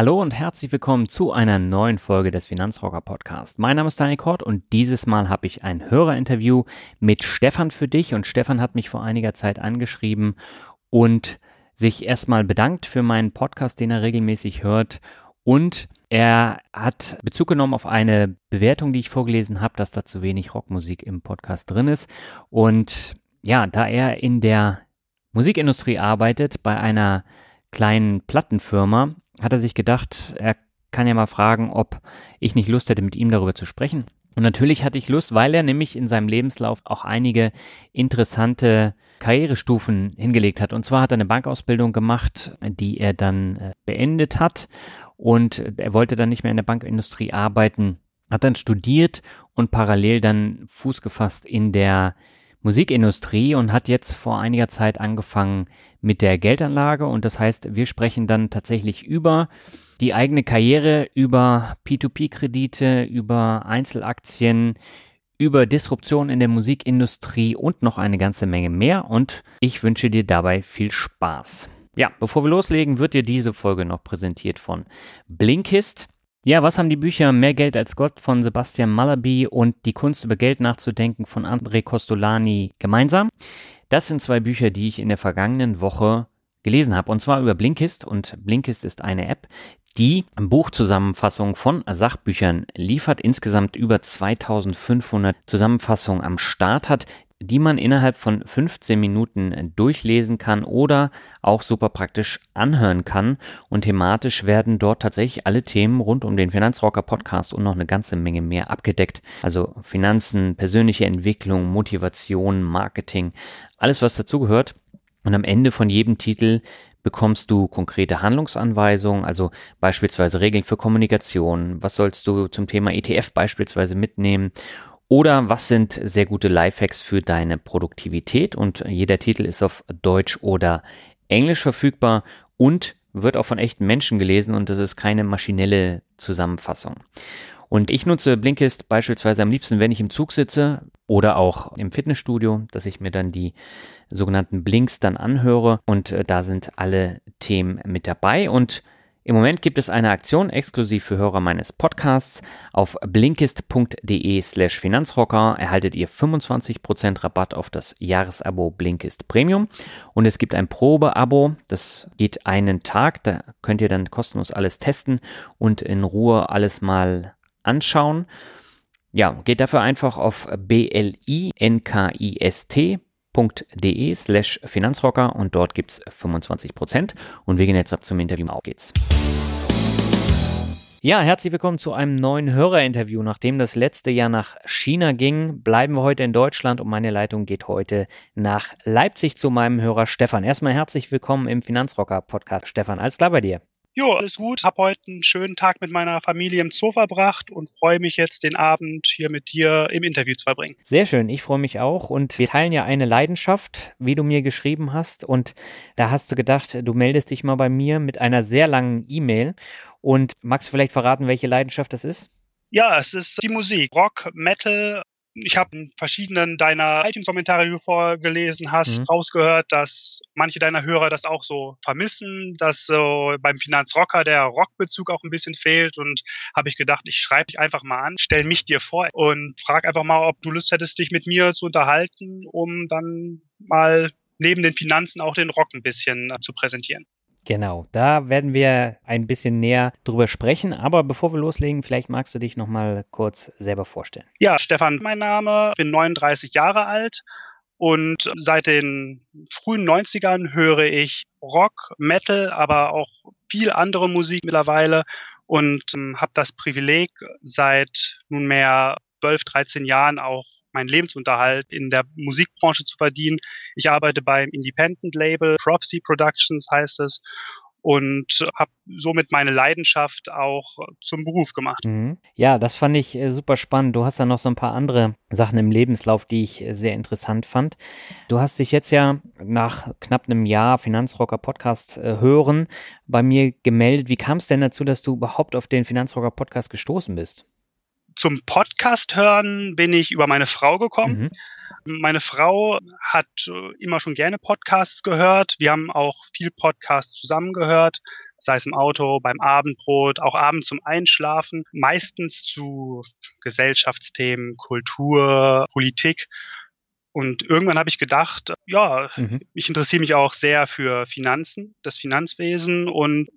Hallo und herzlich willkommen zu einer neuen Folge des Finanzrocker Podcast. Mein Name ist Daniel Kort und dieses Mal habe ich ein Hörerinterview mit Stefan für dich. Und Stefan hat mich vor einiger Zeit angeschrieben und sich erstmal bedankt für meinen Podcast, den er regelmäßig hört. Und er hat Bezug genommen auf eine Bewertung, die ich vorgelesen habe, dass da zu wenig Rockmusik im Podcast drin ist. Und ja, da er in der Musikindustrie arbeitet bei einer kleinen Plattenfirma, hat er sich gedacht, er kann ja mal fragen, ob ich nicht Lust hätte, mit ihm darüber zu sprechen. Und natürlich hatte ich Lust, weil er nämlich in seinem Lebenslauf auch einige interessante Karrierestufen hingelegt hat. Und zwar hat er eine Bankausbildung gemacht, die er dann äh, beendet hat. Und er wollte dann nicht mehr in der Bankindustrie arbeiten, hat dann studiert und parallel dann Fuß gefasst in der Musikindustrie und hat jetzt vor einiger Zeit angefangen mit der Geldanlage. Und das heißt, wir sprechen dann tatsächlich über die eigene Karriere, über P2P-Kredite, über Einzelaktien, über Disruption in der Musikindustrie und noch eine ganze Menge mehr. Und ich wünsche dir dabei viel Spaß. Ja, bevor wir loslegen, wird dir diese Folge noch präsentiert von Blinkist. Ja, was haben die Bücher Mehr Geld als Gott von Sebastian Malaby und Die Kunst über Geld nachzudenken von André Costolani gemeinsam? Das sind zwei Bücher, die ich in der vergangenen Woche gelesen habe, und zwar über Blinkist. Und Blinkist ist eine App, die Buchzusammenfassung von Sachbüchern liefert, insgesamt über 2500 Zusammenfassungen am Start hat, die man innerhalb von 15 Minuten durchlesen kann oder auch super praktisch anhören kann. Und thematisch werden dort tatsächlich alle Themen rund um den Finanzrocker Podcast und noch eine ganze Menge mehr abgedeckt. Also Finanzen, persönliche Entwicklung, Motivation, Marketing, alles was dazugehört. Und am Ende von jedem Titel bekommst du konkrete Handlungsanweisungen, also beispielsweise Regeln für Kommunikation, was sollst du zum Thema ETF beispielsweise mitnehmen oder was sind sehr gute Lifehacks für deine Produktivität? Und jeder Titel ist auf Deutsch oder Englisch verfügbar und wird auch von echten Menschen gelesen und das ist keine maschinelle Zusammenfassung. Und ich nutze Blinkist beispielsweise am liebsten, wenn ich im Zug sitze oder auch im Fitnessstudio, dass ich mir dann die sogenannten Blinks dann anhöre und äh, da sind alle Themen mit dabei und im Moment gibt es eine Aktion exklusiv für Hörer meines Podcasts. Auf blinkist.de slash Finanzrocker erhaltet ihr 25% Rabatt auf das Jahresabo Blinkist Premium. Und es gibt ein Probeabo, das geht einen Tag. Da könnt ihr dann kostenlos alles testen und in Ruhe alles mal anschauen. Ja, geht dafür einfach auf blinkist www.finanzrocker.de slash Finanzrocker und dort gibt es 25%. Und wir gehen jetzt ab zum Interview. Auf geht's. Ja, herzlich willkommen zu einem neuen Hörerinterview. Nachdem das letzte Jahr nach China ging, bleiben wir heute in Deutschland und meine Leitung geht heute nach Leipzig zu meinem Hörer Stefan. Erstmal herzlich willkommen im Finanzrocker Podcast. Stefan, alles klar bei dir? Jo, alles gut. Hab heute einen schönen Tag mit meiner Familie im Zoo verbracht und freue mich jetzt, den Abend hier mit dir im Interview zu verbringen. Sehr schön, ich freue mich auch. Und wir teilen ja eine Leidenschaft, wie du mir geschrieben hast. Und da hast du gedacht, du meldest dich mal bei mir mit einer sehr langen E-Mail. Und magst du vielleicht verraten, welche Leidenschaft das ist? Ja, es ist die Musik. Rock, Metal, ich habe in verschiedenen deiner iTunes-Kommentare, die du vorgelesen hast, mhm. rausgehört, dass manche deiner Hörer das auch so vermissen, dass so beim Finanzrocker der Rockbezug auch ein bisschen fehlt und habe ich gedacht, ich schreibe dich einfach mal an, stell mich dir vor und frag einfach mal, ob du Lust hättest, dich mit mir zu unterhalten, um dann mal neben den Finanzen auch den Rock ein bisschen äh, zu präsentieren. Genau, da werden wir ein bisschen näher drüber sprechen. Aber bevor wir loslegen, vielleicht magst du dich noch mal kurz selber vorstellen. Ja, Stefan, mein Name, bin 39 Jahre alt und seit den frühen 90ern höre ich Rock, Metal, aber auch viel andere Musik mittlerweile und ähm, habe das Privileg, seit nunmehr 12, 13 Jahren auch meinen Lebensunterhalt in der Musikbranche zu verdienen. Ich arbeite beim Independent Label, Propsy Productions heißt es und habe somit meine Leidenschaft auch zum Beruf gemacht. Mhm. Ja, das fand ich äh, super spannend. Du hast da noch so ein paar andere Sachen im Lebenslauf, die ich äh, sehr interessant fand. Du hast dich jetzt ja nach knapp einem Jahr Finanzrocker Podcast äh, hören bei mir gemeldet. Wie kam es denn dazu, dass du überhaupt auf den Finanzrocker Podcast gestoßen bist? Zum Podcast hören bin ich über meine Frau gekommen. Mhm. Meine Frau hat äh, immer schon gerne Podcasts gehört. Wir haben auch viel Podcasts zusammen gehört, sei es im Auto, beim Abendbrot, auch abends zum Einschlafen, meistens zu Gesellschaftsthemen, Kultur, Politik. Und irgendwann habe ich gedacht, ja, mhm. ich interessiere mich auch sehr für Finanzen, das Finanzwesen und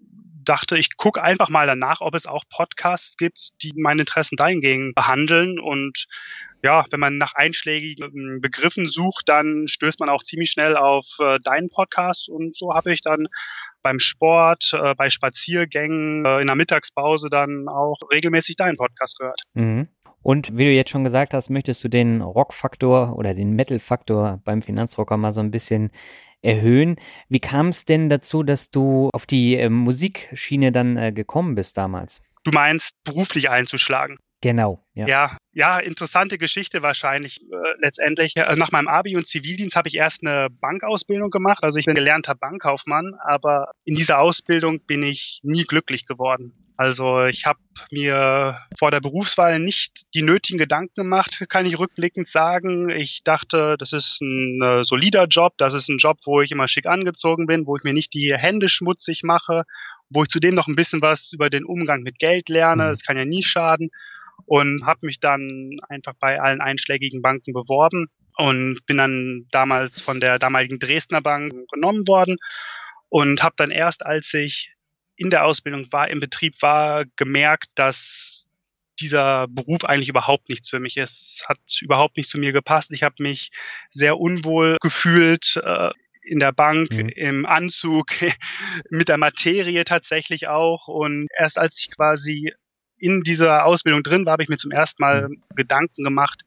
dachte, ich gucke einfach mal danach, ob es auch Podcasts gibt, die meine Interessen dahingehend behandeln. Und ja, wenn man nach einschlägigen Begriffen sucht, dann stößt man auch ziemlich schnell auf äh, deinen Podcast. Und so habe ich dann beim Sport, äh, bei Spaziergängen, äh, in der Mittagspause dann auch regelmäßig deinen Podcast gehört. Mhm. Und wie du jetzt schon gesagt hast, möchtest du den Rock-Faktor oder den Metal-Faktor beim Finanzrocker mal so ein bisschen erhöhen. Wie kam es denn dazu, dass du auf die äh, Musikschiene dann äh, gekommen bist damals? Du meinst, beruflich einzuschlagen? Genau. Ja, ja, ja interessante Geschichte wahrscheinlich äh, letztendlich. Äh, nach meinem Abi und Zivildienst habe ich erst eine Bankausbildung gemacht. Also ich bin gelernter Bankkaufmann, aber in dieser Ausbildung bin ich nie glücklich geworden. Also ich habe mir vor der Berufswahl nicht die nötigen Gedanken gemacht, kann ich rückblickend sagen. Ich dachte, das ist ein äh, solider Job, das ist ein Job, wo ich immer schick angezogen bin, wo ich mir nicht die Hände schmutzig mache, wo ich zudem noch ein bisschen was über den Umgang mit Geld lerne. Mhm. Das kann ja nie schaden. Und habe mich dann einfach bei allen einschlägigen Banken beworben und bin dann damals von der damaligen Dresdner Bank genommen worden und habe dann erst, als ich in der Ausbildung war, im Betrieb war, gemerkt, dass dieser Beruf eigentlich überhaupt nichts für mich ist. Es hat überhaupt nicht zu mir gepasst. Ich habe mich sehr unwohl gefühlt äh, in der Bank, mhm. im Anzug, mit der Materie tatsächlich auch. Und erst als ich quasi in dieser Ausbildung drin war, habe ich mir zum ersten Mal mhm. Gedanken gemacht,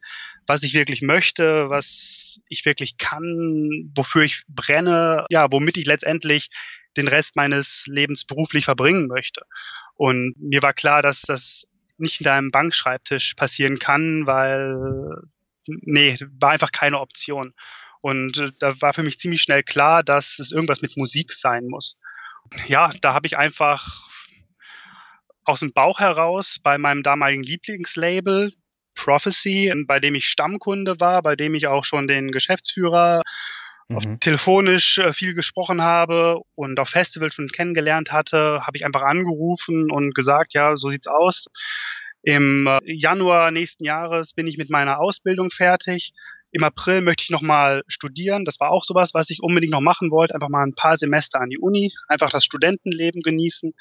was ich wirklich möchte, was ich wirklich kann, wofür ich brenne, ja, womit ich letztendlich den Rest meines Lebens beruflich verbringen möchte. Und mir war klar, dass das nicht in deinem Bankschreibtisch passieren kann, weil, nee, war einfach keine Option. Und äh, da war für mich ziemlich schnell klar, dass es irgendwas mit Musik sein muss. Ja, da habe ich einfach aus dem Bauch heraus bei meinem damaligen Lieblingslabel Prophecy, bei dem ich Stammkunde war, bei dem ich auch schon den Geschäftsführer mhm. telefonisch äh, viel gesprochen habe und auf Festivals schon kennengelernt hatte, habe ich einfach angerufen und gesagt, ja, so sieht's aus. Im äh, Januar nächsten Jahres bin ich mit meiner Ausbildung fertig. Im April möchte ich nochmal studieren. Das war auch sowas, was ich unbedingt noch machen wollte. Einfach mal ein paar Semester an die Uni, einfach das Studentenleben genießen.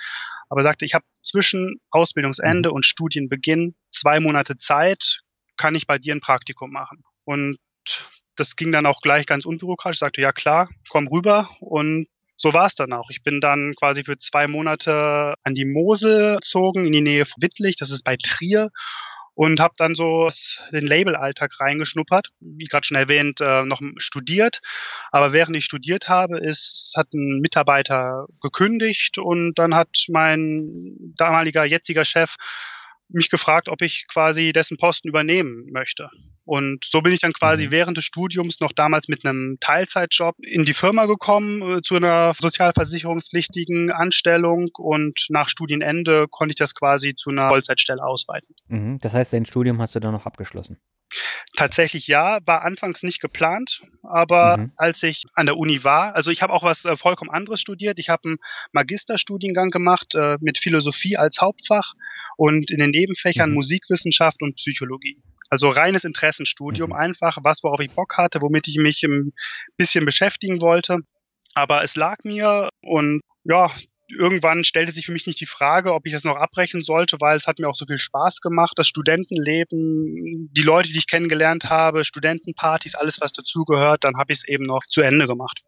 Aber sagte, ich habe zwischen Ausbildungsende mhm. und Studienbeginn zwei Monate Zeit, kann ich bei dir ein Praktikum machen. Und das ging dann auch gleich ganz unbürokratisch. Ich sagte, ja klar, komm rüber. Und so war es dann auch. Ich bin dann quasi für zwei Monate an die Mosel gezogen, in die Nähe von Wittlich, das ist bei Trier. Und habe dann so den Label-Alltag reingeschnuppert, wie gerade schon erwähnt, äh, noch studiert. Aber während ich studiert habe, ist, hat ein Mitarbeiter gekündigt und dann hat mein damaliger jetziger Chef mich gefragt, ob ich quasi dessen Posten übernehmen möchte. Und so bin ich dann quasi mhm. während des Studiums noch damals mit einem Teilzeitjob in die Firma gekommen, äh, zu einer sozialversicherungspflichtigen Anstellung und nach Studienende konnte ich das quasi zu einer Vollzeitstelle ausweiten. Mhm. Das heißt, dein Studium hast du dann noch abgeschlossen? Tatsächlich ja, war anfangs nicht geplant, aber mhm. als ich an der Uni war, also ich habe auch was äh, vollkommen anderes studiert. Ich habe einen Magisterstudiengang gemacht äh, mit Philosophie als Hauptfach und in den Nebenfächern mhm. Musikwissenschaft und Psychologie. Also reines Interessenstudium, mhm. einfach was, worauf ich Bock hatte, womit ich mich ein bisschen beschäftigen wollte. Aber es lag mir und ja, irgendwann stellte sich für mich nicht die Frage, ob ich das noch abbrechen sollte, weil es hat mir auch so viel Spaß gemacht. Das Studentenleben, die Leute, die ich kennengelernt habe, Studentenpartys, alles, was dazugehört, dann habe ich es eben noch zu Ende gemacht.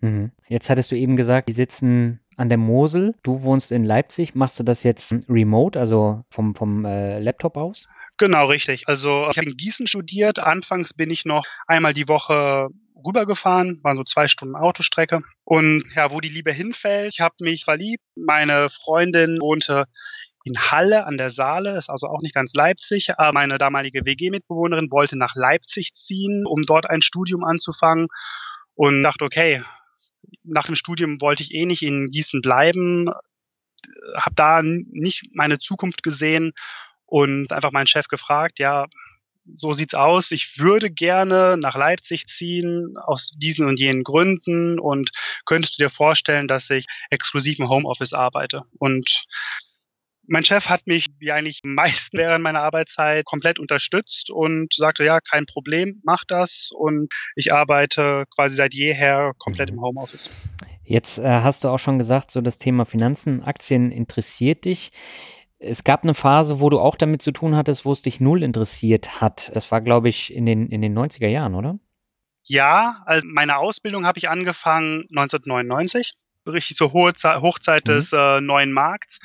Mhm. Jetzt hattest du eben gesagt, die sitzen an der Mosel. Du wohnst in Leipzig. Machst du das jetzt remote, also vom, vom äh, Laptop aus? Genau, richtig. Also ich habe in Gießen studiert. Anfangs bin ich noch einmal die Woche rübergefahren, waren so zwei Stunden Autostrecke. Und ja, wo die Liebe hinfällt, ich habe mich verliebt. Meine Freundin wohnte in Halle an der Saale, ist also auch nicht ganz Leipzig, aber meine damalige WG-Mitbewohnerin wollte nach Leipzig ziehen, um dort ein Studium anzufangen und dachte, okay, nach dem Studium wollte ich eh nicht in Gießen bleiben, habe da nicht meine Zukunft gesehen und einfach meinen Chef gefragt, ja, so sieht's aus. Ich würde gerne nach Leipzig ziehen aus diesen und jenen Gründen und könntest du dir vorstellen, dass ich exklusiv im Homeoffice arbeite? Und mein Chef hat mich wie eigentlich meisten während meiner Arbeitszeit komplett unterstützt und sagte, ja, kein Problem, mach das. Und ich arbeite quasi seit jeher komplett im mhm. Homeoffice. Jetzt äh, hast du auch schon gesagt, so das Thema Finanzen, Aktien interessiert dich. Es gab eine Phase, wo du auch damit zu tun hattest, wo es dich null interessiert hat. Das war, glaube ich, in den, in den 90er Jahren, oder? Ja, also meine Ausbildung habe ich angefangen 1999, richtig zur Hochzeit des mhm. äh, neuen Markts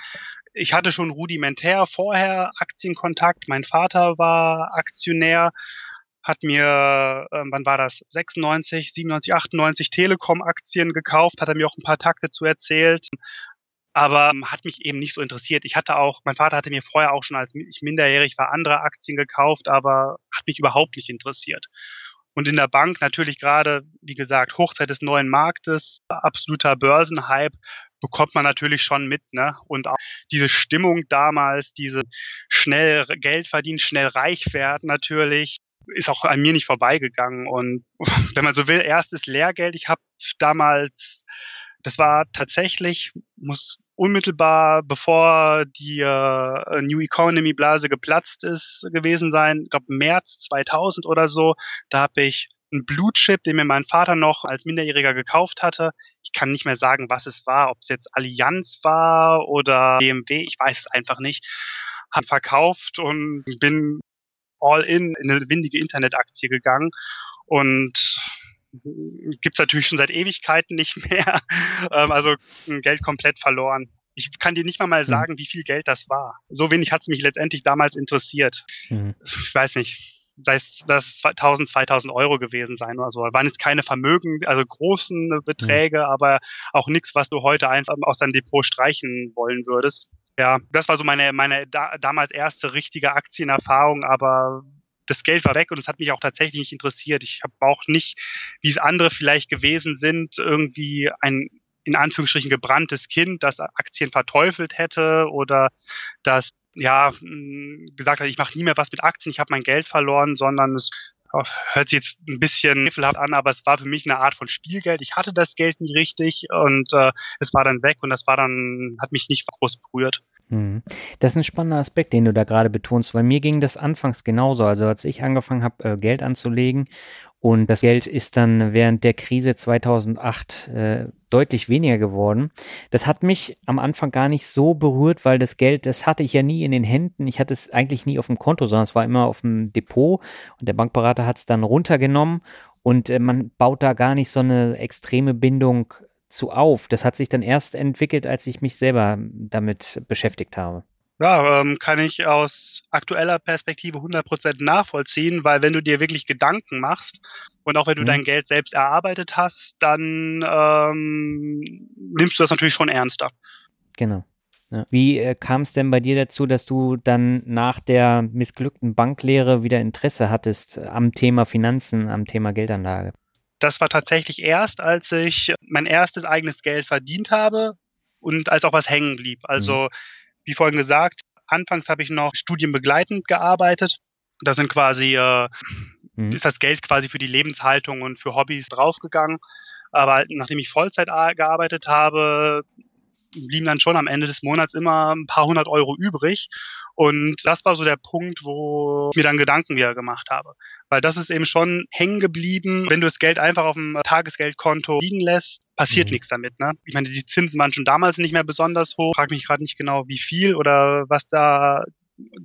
ich hatte schon rudimentär vorher Aktienkontakt. Mein Vater war Aktionär, hat mir, äh, wann war das, 96, 97, 98 Telekom-Aktien gekauft, hat er mir auch ein paar Takte zu erzählt. Aber ähm, hat mich eben nicht so interessiert. Ich hatte auch, mein Vater hatte mir vorher auch schon, als ich minderjährig war, andere Aktien gekauft, aber hat mich überhaupt nicht interessiert. Und in der Bank natürlich gerade, wie gesagt, Hochzeit des neuen Marktes, absoluter Börsenhype, bekommt man natürlich schon mit, ne? Und auch diese Stimmung damals, diese schnell Geld verdienen, schnell reich werden natürlich, ist auch an mir nicht vorbeigegangen. Und wenn man so will, erstes Lehrgeld. Ich habe damals, das war tatsächlich, muss unmittelbar bevor die äh, New Economy Blase geplatzt ist gewesen sein, ich glaube März 2000 oder so, da habe ich ein Blutchip, den mir mein Vater noch als Minderjähriger gekauft hatte. Ich kann nicht mehr sagen, was es war, ob es jetzt Allianz war oder BMW, ich weiß es einfach nicht. Hat verkauft und bin all in in eine windige Internetaktie gegangen und gibt's natürlich schon seit Ewigkeiten nicht mehr. Ähm, also Geld komplett verloren. Ich kann dir nicht mal mal hm. sagen, wie viel Geld das war. So wenig hat es mich letztendlich damals interessiert. Mhm. Ich weiß nicht sei es das 2000, 2000 Euro gewesen sein oder so. Waren jetzt keine Vermögen, also großen Beträge, mhm. aber auch nichts, was du heute einfach aus deinem Depot streichen wollen würdest. Ja, das war so meine, meine da, damals erste richtige Aktienerfahrung, aber das Geld war weg und es hat mich auch tatsächlich nicht interessiert. Ich habe auch nicht, wie es andere vielleicht gewesen sind, irgendwie ein in Anführungsstrichen gebranntes Kind, das Aktien verteufelt hätte oder das ja gesagt hat, ich mache nie mehr was mit Aktien, ich habe mein Geld verloren, sondern es hört sich jetzt ein bisschen niffelhaft an, aber es war für mich eine Art von Spielgeld. Ich hatte das Geld nicht richtig und äh, es war dann weg und das war dann, hat mich nicht groß berührt. Mhm. Das ist ein spannender Aspekt, den du da gerade betonst, weil mir ging das anfangs genauso. Also als ich angefangen habe, äh, Geld anzulegen und das Geld ist dann während der Krise 2008 äh, deutlich weniger geworden. Das hat mich am Anfang gar nicht so berührt, weil das Geld, das hatte ich ja nie in den Händen. Ich hatte es eigentlich nie auf dem Konto, sondern es war immer auf dem Depot und der Bankberater hat es dann runtergenommen und äh, man baut da gar nicht so eine extreme Bindung zu auf. Das hat sich dann erst entwickelt, als ich mich selber damit beschäftigt habe. Ja, ähm, kann ich aus aktueller Perspektive 100% nachvollziehen, weil wenn du dir wirklich Gedanken machst und auch wenn du mhm. dein Geld selbst erarbeitet hast, dann ähm, nimmst du das natürlich schon ernster. Genau. Ja. Wie äh, kam es denn bei dir dazu, dass du dann nach der missglückten Banklehre wieder Interesse hattest am Thema Finanzen, am Thema Geldanlage? Das war tatsächlich erst, als ich mein erstes eigenes Geld verdient habe und als auch was hängen blieb. Also mhm wie vorhin gesagt, anfangs habe ich noch studienbegleitend gearbeitet. Da sind quasi, äh, mhm. ist das Geld quasi für die Lebenshaltung und für Hobbys draufgegangen. Aber nachdem ich Vollzeit gearbeitet habe, blieben dann schon am Ende des Monats immer ein paar hundert Euro übrig. Und das war so der Punkt, wo ich mir dann Gedanken wieder gemacht habe. Weil das ist eben schon hängen geblieben. Wenn du das Geld einfach auf dem Tagesgeldkonto liegen lässt, passiert mhm. nichts damit. Ne? Ich meine, die Zinsen waren schon damals nicht mehr besonders hoch. Ich frage mich gerade nicht genau, wie viel oder was da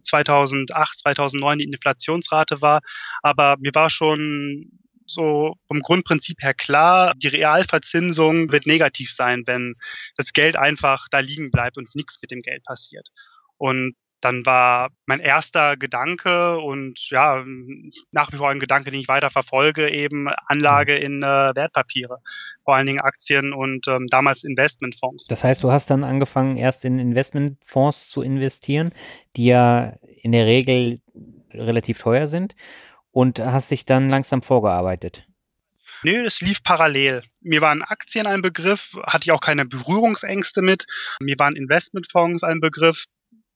2008, 2009 die Inflationsrate war. Aber mir war schon so vom Grundprinzip her klar, die Realverzinsung wird negativ sein, wenn das Geld einfach da liegen bleibt und nichts mit dem Geld passiert. Und dann war mein erster Gedanke und ja, nach wie vor ein Gedanke, den ich weiter verfolge, eben Anlage in äh, Wertpapiere, vor allen Dingen Aktien und ähm, damals Investmentfonds. Das heißt, du hast dann angefangen, erst in Investmentfonds zu investieren, die ja in der Regel relativ teuer sind und hast dich dann langsam vorgearbeitet. Nee, es lief parallel. Mir waren Aktien ein Begriff, hatte ich auch keine Berührungsängste mit. Mir waren Investmentfonds ein Begriff.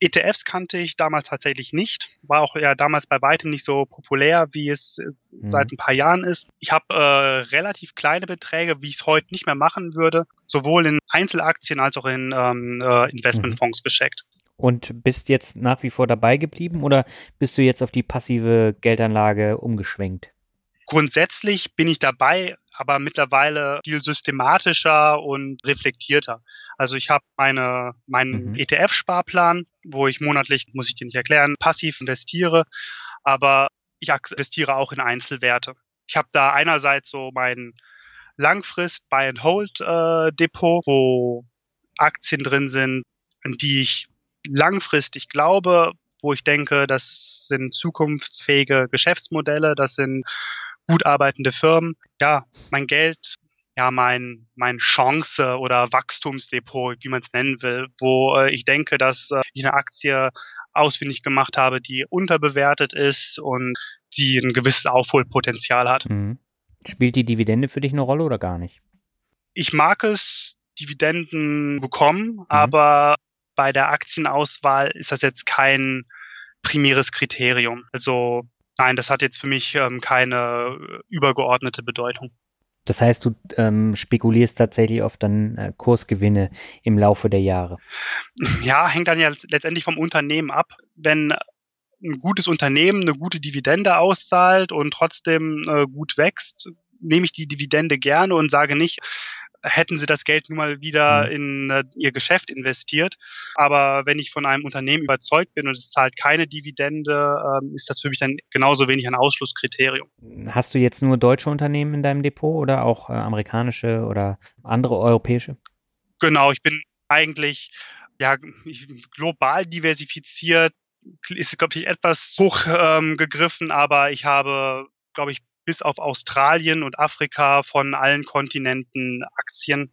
ETFs kannte ich damals tatsächlich nicht, war auch ja damals bei weitem nicht so populär, wie es mhm. seit ein paar Jahren ist. Ich habe äh, relativ kleine Beträge, wie ich es heute nicht mehr machen würde, sowohl in Einzelaktien als auch in ähm, äh, Investmentfonds mhm. gesteckt. Und bist jetzt nach wie vor dabei geblieben oder bist du jetzt auf die passive Geldanlage umgeschwenkt? Grundsätzlich bin ich dabei, aber mittlerweile viel systematischer und reflektierter. Also ich habe meine meinen mhm. ETF-Sparplan, wo ich monatlich, muss ich dir nicht erklären, passiv investiere, aber ich investiere auch in Einzelwerte. Ich habe da einerseits so mein Langfrist Buy and Hold äh, Depot, wo Aktien drin sind, an die ich langfristig glaube, wo ich denke, das sind zukunftsfähige Geschäftsmodelle, das sind gut arbeitende Firmen. Ja, mein Geld, ja, mein, mein Chance oder Wachstumsdepot, wie man es nennen will, wo äh, ich denke, dass äh, ich eine Aktie ausfindig gemacht habe, die unterbewertet ist und die ein gewisses Aufholpotenzial hat. Mhm. Spielt die Dividende für dich eine Rolle oder gar nicht? Ich mag es, Dividenden bekommen, mhm. aber bei der Aktienauswahl ist das jetzt kein primäres Kriterium. Also Nein, das hat jetzt für mich ähm, keine äh, übergeordnete Bedeutung. Das heißt, du ähm, spekulierst tatsächlich auf dann äh, Kursgewinne im Laufe der Jahre. Ja, hängt dann ja letztendlich vom Unternehmen ab. Wenn ein gutes Unternehmen eine gute Dividende auszahlt und trotzdem äh, gut wächst, nehme ich die Dividende gerne und sage nicht, hätten sie das Geld nun mal wieder mhm. in äh, ihr Geschäft investiert. Aber wenn ich von einem Unternehmen überzeugt bin und es zahlt keine Dividende, ähm, ist das für mich dann genauso wenig ein Ausschlusskriterium. Hast du jetzt nur deutsche Unternehmen in deinem Depot oder auch äh, amerikanische oder andere europäische? Genau, ich bin eigentlich ja global diversifiziert ist, glaube ich, etwas hoch ähm, gegriffen, aber ich habe, glaube ich, bis auf Australien und Afrika von allen Kontinenten Aktien.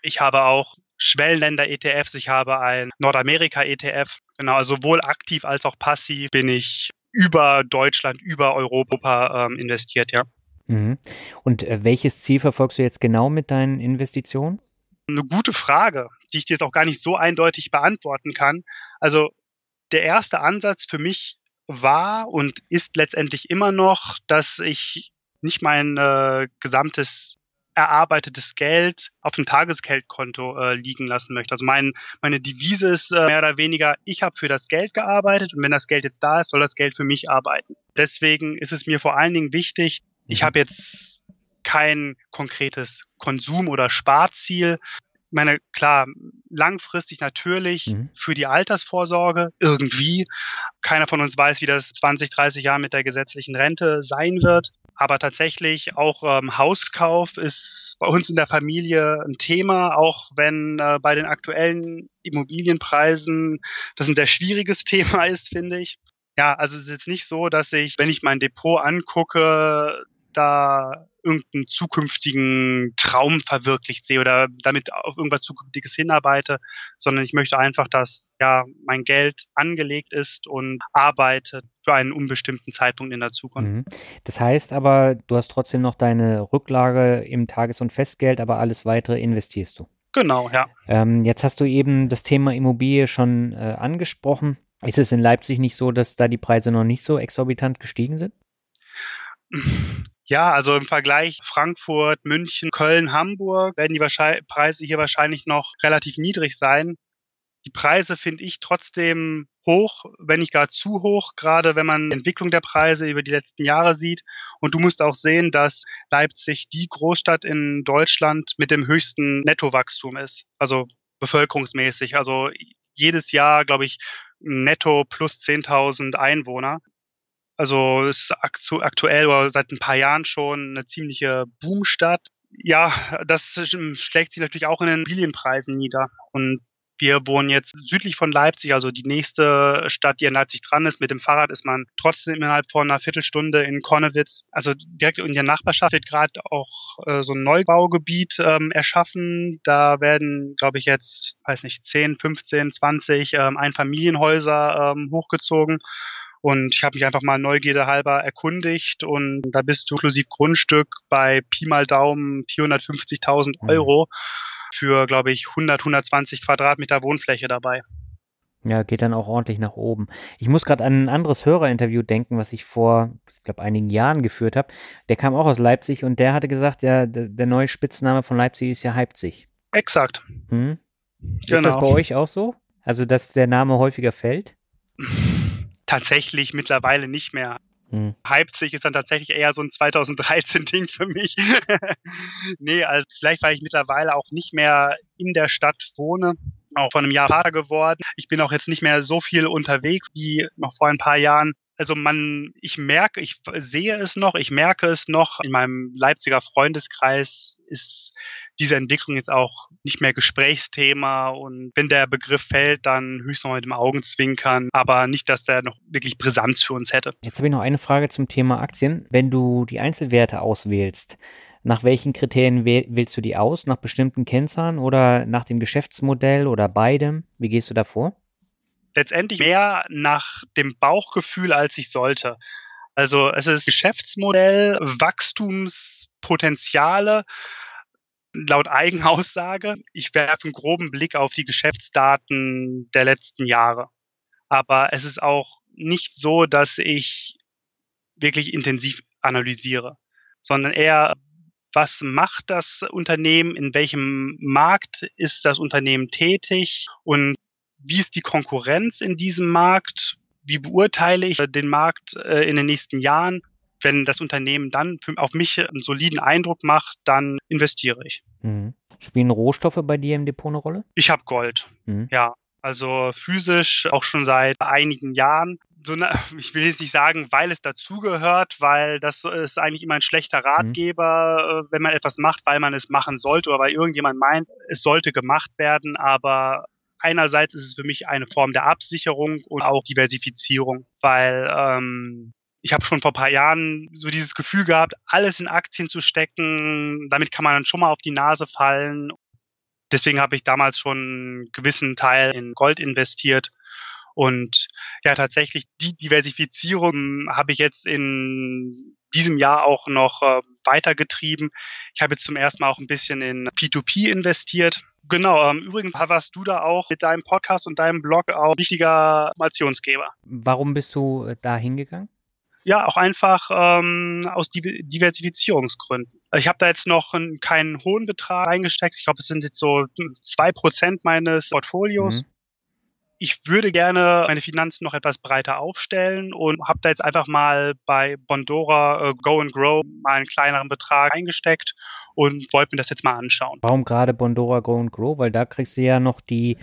Ich habe auch Schwellenländer-ETFs, ich habe ein Nordamerika-ETF. Genau, also sowohl aktiv als auch passiv bin ich über Deutschland, über Europa ähm, investiert, ja. Mhm. Und äh, welches Ziel verfolgst du jetzt genau mit deinen Investitionen? Eine gute Frage, die ich dir jetzt auch gar nicht so eindeutig beantworten kann. Also der erste Ansatz für mich war und ist letztendlich immer noch, dass ich nicht mein äh, gesamtes erarbeitetes Geld auf dem Tagesgeldkonto äh, liegen lassen möchte. Also mein, meine Devise ist äh, mehr oder weniger, ich habe für das Geld gearbeitet und wenn das Geld jetzt da ist, soll das Geld für mich arbeiten. Deswegen ist es mir vor allen Dingen wichtig, ich mhm. habe jetzt kein konkretes Konsum- oder Sparziel meine, klar, langfristig natürlich mhm. für die Altersvorsorge irgendwie. Keiner von uns weiß, wie das 20, 30 Jahre mit der gesetzlichen Rente sein wird. Aber tatsächlich auch ähm, Hauskauf ist bei uns in der Familie ein Thema, auch wenn äh, bei den aktuellen Immobilienpreisen das ein sehr schwieriges Thema ist, finde ich. Ja, also es ist jetzt nicht so, dass ich, wenn ich mein Depot angucke, da irgendeinen zukünftigen Traum verwirklicht sehe oder damit auf irgendwas Zukünftiges hinarbeite, sondern ich möchte einfach, dass ja mein Geld angelegt ist und arbeitet für einen unbestimmten Zeitpunkt in der Zukunft. Mhm. Das heißt aber, du hast trotzdem noch deine Rücklage im Tages- und Festgeld, aber alles weitere investierst du. Genau, ja. Ähm, jetzt hast du eben das Thema Immobilie schon äh, angesprochen. Ist es in Leipzig nicht so, dass da die Preise noch nicht so exorbitant gestiegen sind? Ja, also im Vergleich Frankfurt, München, Köln, Hamburg werden die Preise hier wahrscheinlich noch relativ niedrig sein. Die Preise finde ich trotzdem hoch, wenn nicht gar zu hoch, gerade wenn man die Entwicklung der Preise über die letzten Jahre sieht. Und du musst auch sehen, dass Leipzig die Großstadt in Deutschland mit dem höchsten Nettowachstum ist, also bevölkerungsmäßig. Also jedes Jahr, glaube ich, netto plus 10.000 Einwohner. Also ist aktuell oder seit ein paar Jahren schon eine ziemliche Boomstadt. Ja, das schlägt sich natürlich auch in den Immobilienpreisen nieder. Und wir wohnen jetzt südlich von Leipzig, also die nächste Stadt, die an Leipzig dran ist. Mit dem Fahrrad ist man trotzdem innerhalb von einer Viertelstunde in Konnewitz. Also direkt in der Nachbarschaft wird gerade auch äh, so ein Neubaugebiet ähm, erschaffen. Da werden, glaube ich, jetzt, weiß nicht, 10, 15, 20 ähm, Einfamilienhäuser ähm, hochgezogen. Und ich habe mich einfach mal Neugierde halber erkundigt und da bist du inklusive Grundstück bei Pi mal Daumen 450.000 mhm. Euro. Für, glaube ich, 100, 120 Quadratmeter Wohnfläche dabei. Ja, geht dann auch ordentlich nach oben. Ich muss gerade an ein anderes Hörerinterview denken, was ich vor, ich glaube, einigen Jahren geführt habe. Der kam auch aus Leipzig und der hatte gesagt, ja, der, der neue Spitzname von Leipzig ist ja Leipzig. Exakt. Hm? Genau. Ist das bei euch auch so? Also, dass der Name häufiger fällt? Tatsächlich mittlerweile nicht mehr. Hm. Leipzig ist dann tatsächlich eher so ein 2013-Ding für mich. nee, also vielleicht, weil ich mittlerweile auch nicht mehr in der Stadt wohne, auch vor einem Jahr Vater geworden. Ich bin auch jetzt nicht mehr so viel unterwegs wie noch vor ein paar Jahren. Also man, ich merke, ich sehe es noch, ich merke es noch. In meinem Leipziger Freundeskreis ist diese Entwicklung jetzt auch nicht mehr Gesprächsthema und wenn der Begriff fällt, dann höchstens noch mit dem Augenzwinkern, aber nicht, dass der noch wirklich Brisanz für uns hätte. Jetzt habe ich noch eine Frage zum Thema Aktien. Wenn du die Einzelwerte auswählst, nach welchen Kriterien wählst du die aus? Nach bestimmten Kennzahlen oder nach dem Geschäftsmodell oder beidem? Wie gehst du da vor? Letztendlich mehr nach dem Bauchgefühl, als ich sollte. Also es ist Geschäftsmodell, Wachstumspotenziale laut Eigenaussage. Ich werfe einen groben Blick auf die Geschäftsdaten der letzten Jahre. Aber es ist auch nicht so, dass ich wirklich intensiv analysiere, sondern eher, was macht das Unternehmen, in welchem Markt ist das Unternehmen tätig und wie ist die Konkurrenz in diesem Markt, wie beurteile ich den Markt äh, in den nächsten Jahren wenn das Unternehmen dann auf mich einen soliden Eindruck macht, dann investiere ich. Mhm. Spielen Rohstoffe bei dir im Depot eine Rolle? Ich habe Gold. Mhm. Ja, also physisch auch schon seit einigen Jahren. So eine, ich will jetzt nicht sagen, weil es dazugehört, weil das ist eigentlich immer ein schlechter mhm. Ratgeber, mhm. wenn man etwas macht, weil man es machen sollte oder weil irgendjemand meint, es sollte gemacht werden. Aber einerseits ist es für mich eine Form der Absicherung und auch Diversifizierung, weil ähm, ich habe schon vor paar Jahren so dieses Gefühl gehabt, alles in Aktien zu stecken. Damit kann man dann schon mal auf die Nase fallen. Deswegen habe ich damals schon einen gewissen Teil in Gold investiert. Und ja, tatsächlich die Diversifizierung habe ich jetzt in diesem Jahr auch noch äh, weitergetrieben. Ich habe jetzt zum ersten Mal auch ein bisschen in P2P investiert. Genau, ähm, übrigens warst du da auch mit deinem Podcast und deinem Blog auch wichtiger Informationsgeber. Warum bist du äh, da hingegangen? Ja, auch einfach ähm, aus Diversifizierungsgründen. Ich habe da jetzt noch einen, keinen hohen Betrag reingesteckt. Ich glaube, es sind jetzt so zwei Prozent meines Portfolios. Mhm. Ich würde gerne meine Finanzen noch etwas breiter aufstellen und habe da jetzt einfach mal bei Bondora äh, Go and Grow mal einen kleineren Betrag eingesteckt und wollte mir das jetzt mal anschauen. Warum gerade Bondora Go and Grow? Weil da kriegst du ja noch die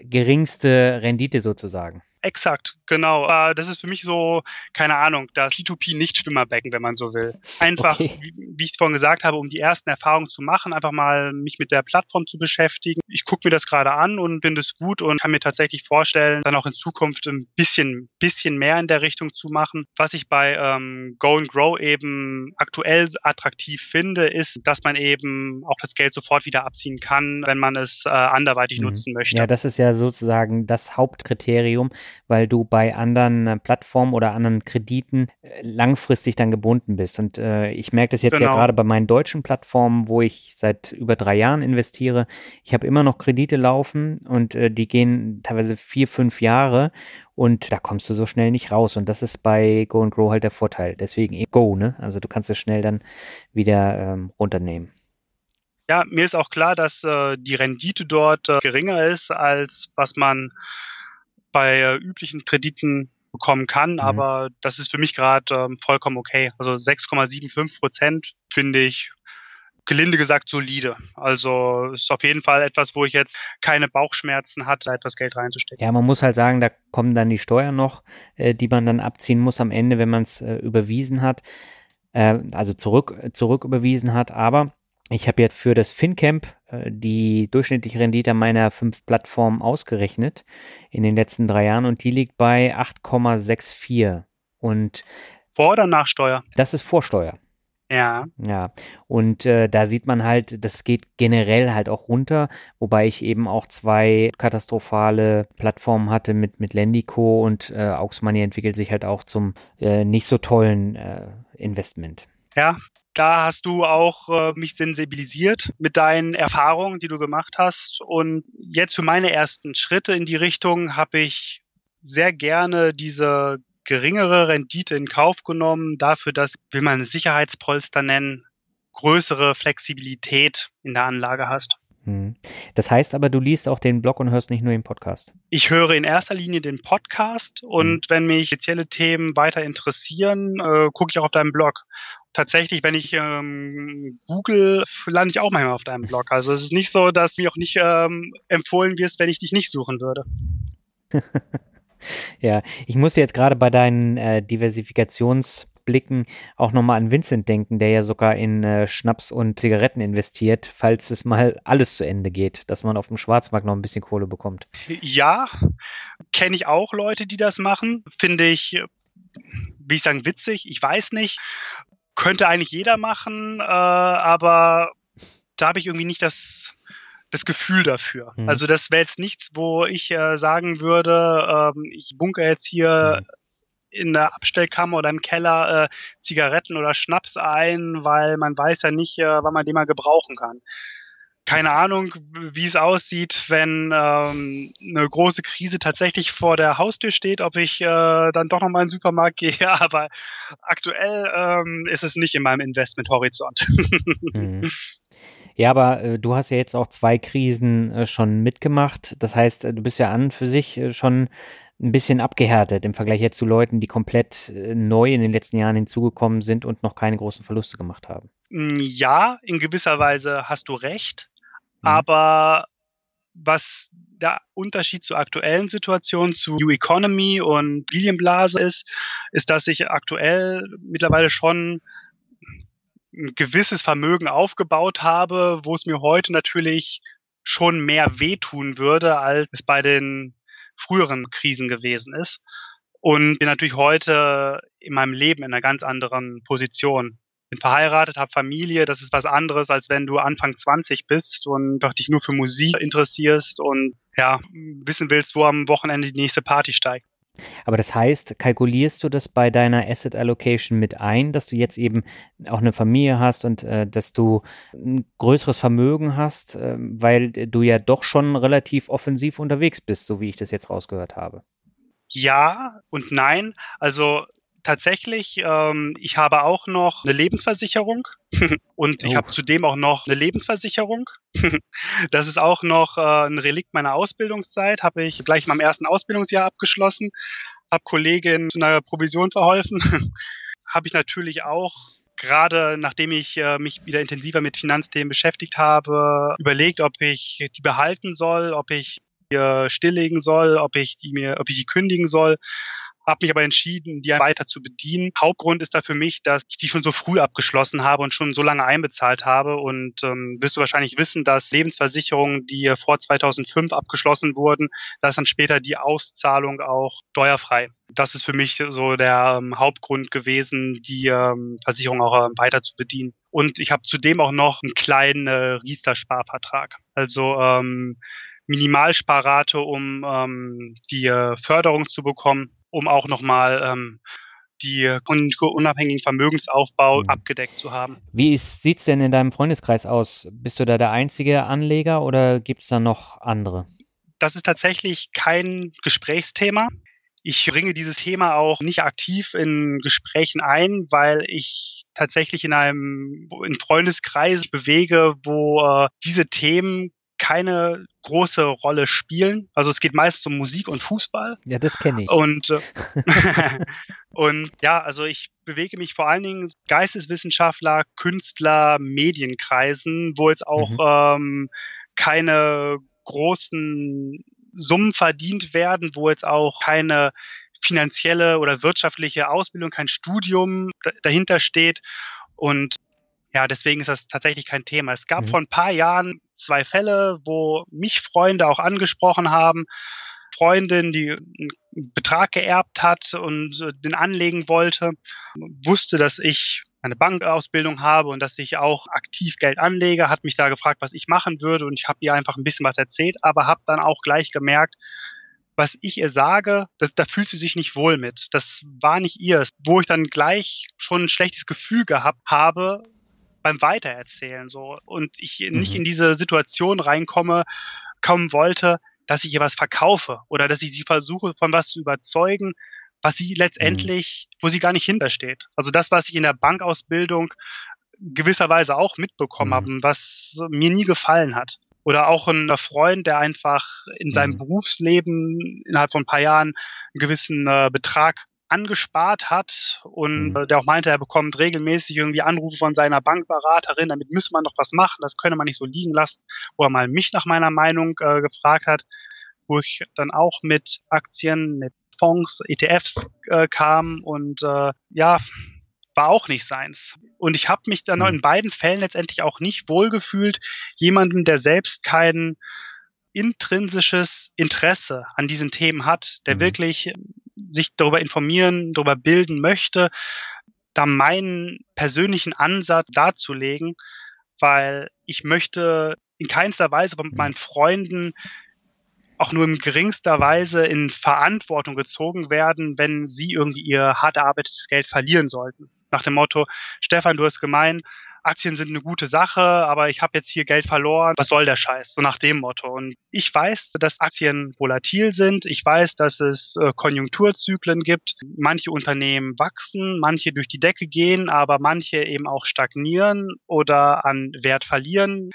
geringste Rendite sozusagen. Exakt, genau. Aber das ist für mich so, keine Ahnung, das P2P-Nicht-Schwimmerbecken, wenn man so will. Einfach, okay. wie, wie ich es vorhin gesagt habe, um die ersten Erfahrungen zu machen, einfach mal mich mit der Plattform zu beschäftigen. Ich gucke mir das gerade an und finde es gut und kann mir tatsächlich vorstellen, dann auch in Zukunft ein bisschen, bisschen mehr in der Richtung zu machen. Was ich bei ähm, Go and Grow eben aktuell attraktiv finde, ist, dass man eben auch das Geld sofort wieder abziehen kann, wenn man es äh, anderweitig mhm. nutzen möchte. Ja, das ist ja sozusagen das Hauptkriterium weil du bei bei anderen äh, Plattformen oder anderen Krediten äh, langfristig dann gebunden bist. Und äh, ich merke das jetzt genau. ja gerade bei meinen deutschen Plattformen, wo ich seit über drei Jahren investiere. Ich habe immer noch Kredite laufen und äh, die gehen teilweise vier, fünf Jahre und da kommst du so schnell nicht raus. Und das ist bei Go and Grow halt der Vorteil. Deswegen Go, ne? Also du kannst es schnell dann wieder ähm, runternehmen. Ja, mir ist auch klar, dass äh, die Rendite dort äh, geringer ist, als was man bei äh, üblichen Krediten bekommen kann, mhm. aber das ist für mich gerade ähm, vollkommen okay. Also 6,75 Prozent finde ich gelinde gesagt solide. Also ist auf jeden Fall etwas, wo ich jetzt keine Bauchschmerzen hatte, etwas Geld reinzustecken. Ja, man muss halt sagen, da kommen dann die Steuern noch, äh, die man dann abziehen muss am Ende, wenn man es äh, überwiesen hat, äh, also zurück, zurück überwiesen hat. Aber ich habe jetzt für das FinCamp äh, die durchschnittliche Rendite meiner fünf Plattformen ausgerechnet in den letzten drei Jahren und die liegt bei 8,64. Und vor oder nach Steuer? Das ist Vorsteuer. Ja. Ja, und äh, da sieht man halt, das geht generell halt auch runter, wobei ich eben auch zwei katastrophale Plattformen hatte mit, mit Lendico und äh, Aux Money entwickelt sich halt auch zum äh, nicht so tollen äh, Investment. Ja, da hast du auch äh, mich sensibilisiert mit deinen Erfahrungen, die du gemacht hast. Und jetzt für meine ersten Schritte in die Richtung habe ich sehr gerne diese geringere Rendite in Kauf genommen, dafür, dass, will man Sicherheitspolster nennen, größere Flexibilität in der Anlage hast. Hm. Das heißt aber, du liest auch den Blog und hörst nicht nur den Podcast. Ich höre in erster Linie den Podcast und mhm. wenn mich spezielle Themen weiter interessieren, äh, gucke ich auch auf deinem Blog. Tatsächlich, wenn ich ähm, Google, lande ich auch manchmal auf deinem Blog. Also es ist nicht so, dass du mir auch nicht ähm, empfohlen wirst, wenn ich dich nicht suchen würde. ja, ich muss jetzt gerade bei deinen äh, Diversifikations- Blicken auch nochmal an Vincent denken, der ja sogar in äh, Schnaps und Zigaretten investiert, falls es mal alles zu Ende geht, dass man auf dem Schwarzmarkt noch ein bisschen Kohle bekommt. Ja, kenne ich auch Leute, die das machen. Finde ich, wie ich sagen, witzig. Ich weiß nicht. Könnte eigentlich jeder machen, äh, aber da habe ich irgendwie nicht das das Gefühl dafür. Mhm. Also das wäre jetzt nichts, wo ich äh, sagen würde, ähm, ich bunker jetzt hier mhm in der Abstellkammer oder im Keller äh, Zigaretten oder Schnaps ein, weil man weiß ja nicht, äh, wann man den mal gebrauchen kann. Keine Ahnung, wie es aussieht, wenn ähm, eine große Krise tatsächlich vor der Haustür steht, ob ich äh, dann doch nochmal in den Supermarkt gehe, aber aktuell ähm, ist es nicht in meinem Investmenthorizont. Mhm. Ja, aber äh, du hast ja jetzt auch zwei Krisen äh, schon mitgemacht. Das heißt, äh, du bist ja an für sich äh, schon ein bisschen abgehärtet im Vergleich jetzt zu Leuten, die komplett äh, neu in den letzten Jahren hinzugekommen sind und noch keine großen Verluste gemacht haben. Mm, ja, in gewisser Weise hast du recht. Mhm. Aber was der Unterschied zur aktuellen Situation zu New Economy und Bilienblase ist, ist, dass ich aktuell mittlerweile schon ein gewisses Vermögen aufgebaut habe, wo es mir heute natürlich schon mehr wehtun würde, als es bei den früheren Krisen gewesen ist. Und bin natürlich heute in meinem Leben in einer ganz anderen Position. Bin verheiratet, habe Familie, das ist was anderes, als wenn du Anfang 20 bist und dich nur für Musik interessierst und ja, wissen willst, wo am Wochenende die nächste Party steigt. Aber das heißt, kalkulierst du das bei deiner Asset Allocation mit ein, dass du jetzt eben auch eine Familie hast und äh, dass du ein größeres Vermögen hast, äh, weil du ja doch schon relativ offensiv unterwegs bist, so wie ich das jetzt rausgehört habe? Ja und nein. Also tatsächlich, ähm, ich habe auch noch eine Lebensversicherung und ich oh. habe zudem auch noch eine Lebensversicherung. das ist auch noch äh, ein Relikt meiner Ausbildungszeit, habe ich gleich in meinem ersten Ausbildungsjahr abgeschlossen, habe Kollegin zu einer Provision verholfen, habe ich natürlich auch gerade nachdem ich äh, mich wieder intensiver mit Finanzthemen beschäftigt habe, überlegt, ob ich die behalten soll, ob ich die stilllegen soll, ob ich die mir, ob ich die kündigen soll habe mich aber entschieden, die weiter zu bedienen. Hauptgrund ist da für mich, dass ich die schon so früh abgeschlossen habe und schon so lange einbezahlt habe. Und ähm, wirst du wahrscheinlich wissen, dass Lebensversicherungen, die vor 2005 abgeschlossen wurden, dass dann später die Auszahlung auch steuerfrei. Das ist für mich so der ähm, Hauptgrund gewesen, die ähm, Versicherung auch äh, weiter zu bedienen. Und ich habe zudem auch noch einen kleinen äh, Riester-Sparvertrag. Also ähm, Minimalsparrate, um ähm, die äh, Förderung zu bekommen um auch nochmal ähm, die konjunkturunabhängigen Vermögensaufbau mhm. abgedeckt zu haben. Wie sieht es denn in deinem Freundeskreis aus? Bist du da der einzige Anleger oder gibt es da noch andere? Das ist tatsächlich kein Gesprächsthema. Ich bringe dieses Thema auch nicht aktiv in Gesprächen ein, weil ich tatsächlich in einem in Freundeskreis bewege, wo äh, diese Themen keine große Rolle spielen. Also es geht meist um Musik und Fußball. Ja, das kenne ich. Und, äh, und ja, also ich bewege mich vor allen Dingen Geisteswissenschaftler, Künstler, Medienkreisen, wo jetzt auch mhm. ähm, keine großen Summen verdient werden, wo jetzt auch keine finanzielle oder wirtschaftliche Ausbildung, kein Studium dahinter steht. Und ja, deswegen ist das tatsächlich kein Thema. Es gab mhm. vor ein paar Jahren zwei Fälle, wo mich Freunde auch angesprochen haben. Freundin, die einen Betrag geerbt hat und den anlegen wollte, wusste, dass ich eine Bankausbildung habe und dass ich auch aktiv Geld anlege, hat mich da gefragt, was ich machen würde und ich habe ihr einfach ein bisschen was erzählt, aber habe dann auch gleich gemerkt, was ich ihr sage, das, da fühlt sie sich nicht wohl mit. Das war nicht ihr. Wo ich dann gleich schon ein schlechtes Gefühl gehabt habe beim Weitererzählen so und ich mhm. nicht in diese Situation reinkomme, kommen wollte, dass ich ihr was verkaufe oder dass ich sie versuche, von was zu überzeugen, was sie letztendlich, mhm. wo sie gar nicht hintersteht. Also das, was ich in der Bankausbildung gewisserweise auch mitbekommen mhm. habe, was mir nie gefallen hat. Oder auch ein Freund, der einfach in seinem mhm. Berufsleben innerhalb von ein paar Jahren einen gewissen äh, Betrag angespart hat und mhm. äh, der auch meinte, er bekommt regelmäßig irgendwie Anrufe von seiner Bankberaterin, damit müsse man doch was machen, das könne man nicht so liegen lassen, wo er mal mich nach meiner Meinung äh, gefragt hat, wo ich dann auch mit Aktien, mit Fonds, ETFs äh, kam und äh, ja, war auch nicht seins. Und ich habe mich dann mhm. in beiden Fällen letztendlich auch nicht wohlgefühlt, jemanden, der selbst kein intrinsisches Interesse an diesen Themen hat, der mhm. wirklich sich darüber informieren, darüber bilden möchte, da meinen persönlichen Ansatz darzulegen, weil ich möchte in keinster Weise mit meinen Freunden auch nur in geringster Weise in Verantwortung gezogen werden, wenn sie irgendwie ihr hart erarbeitetes Geld verlieren sollten. Nach dem Motto, Stefan, du hast gemeint, Aktien sind eine gute Sache, aber ich habe jetzt hier Geld verloren. Was soll der Scheiß? So nach dem Motto. Und ich weiß, dass Aktien volatil sind. Ich weiß, dass es äh, Konjunkturzyklen gibt. Manche Unternehmen wachsen, manche durch die Decke gehen, aber manche eben auch stagnieren oder an Wert verlieren.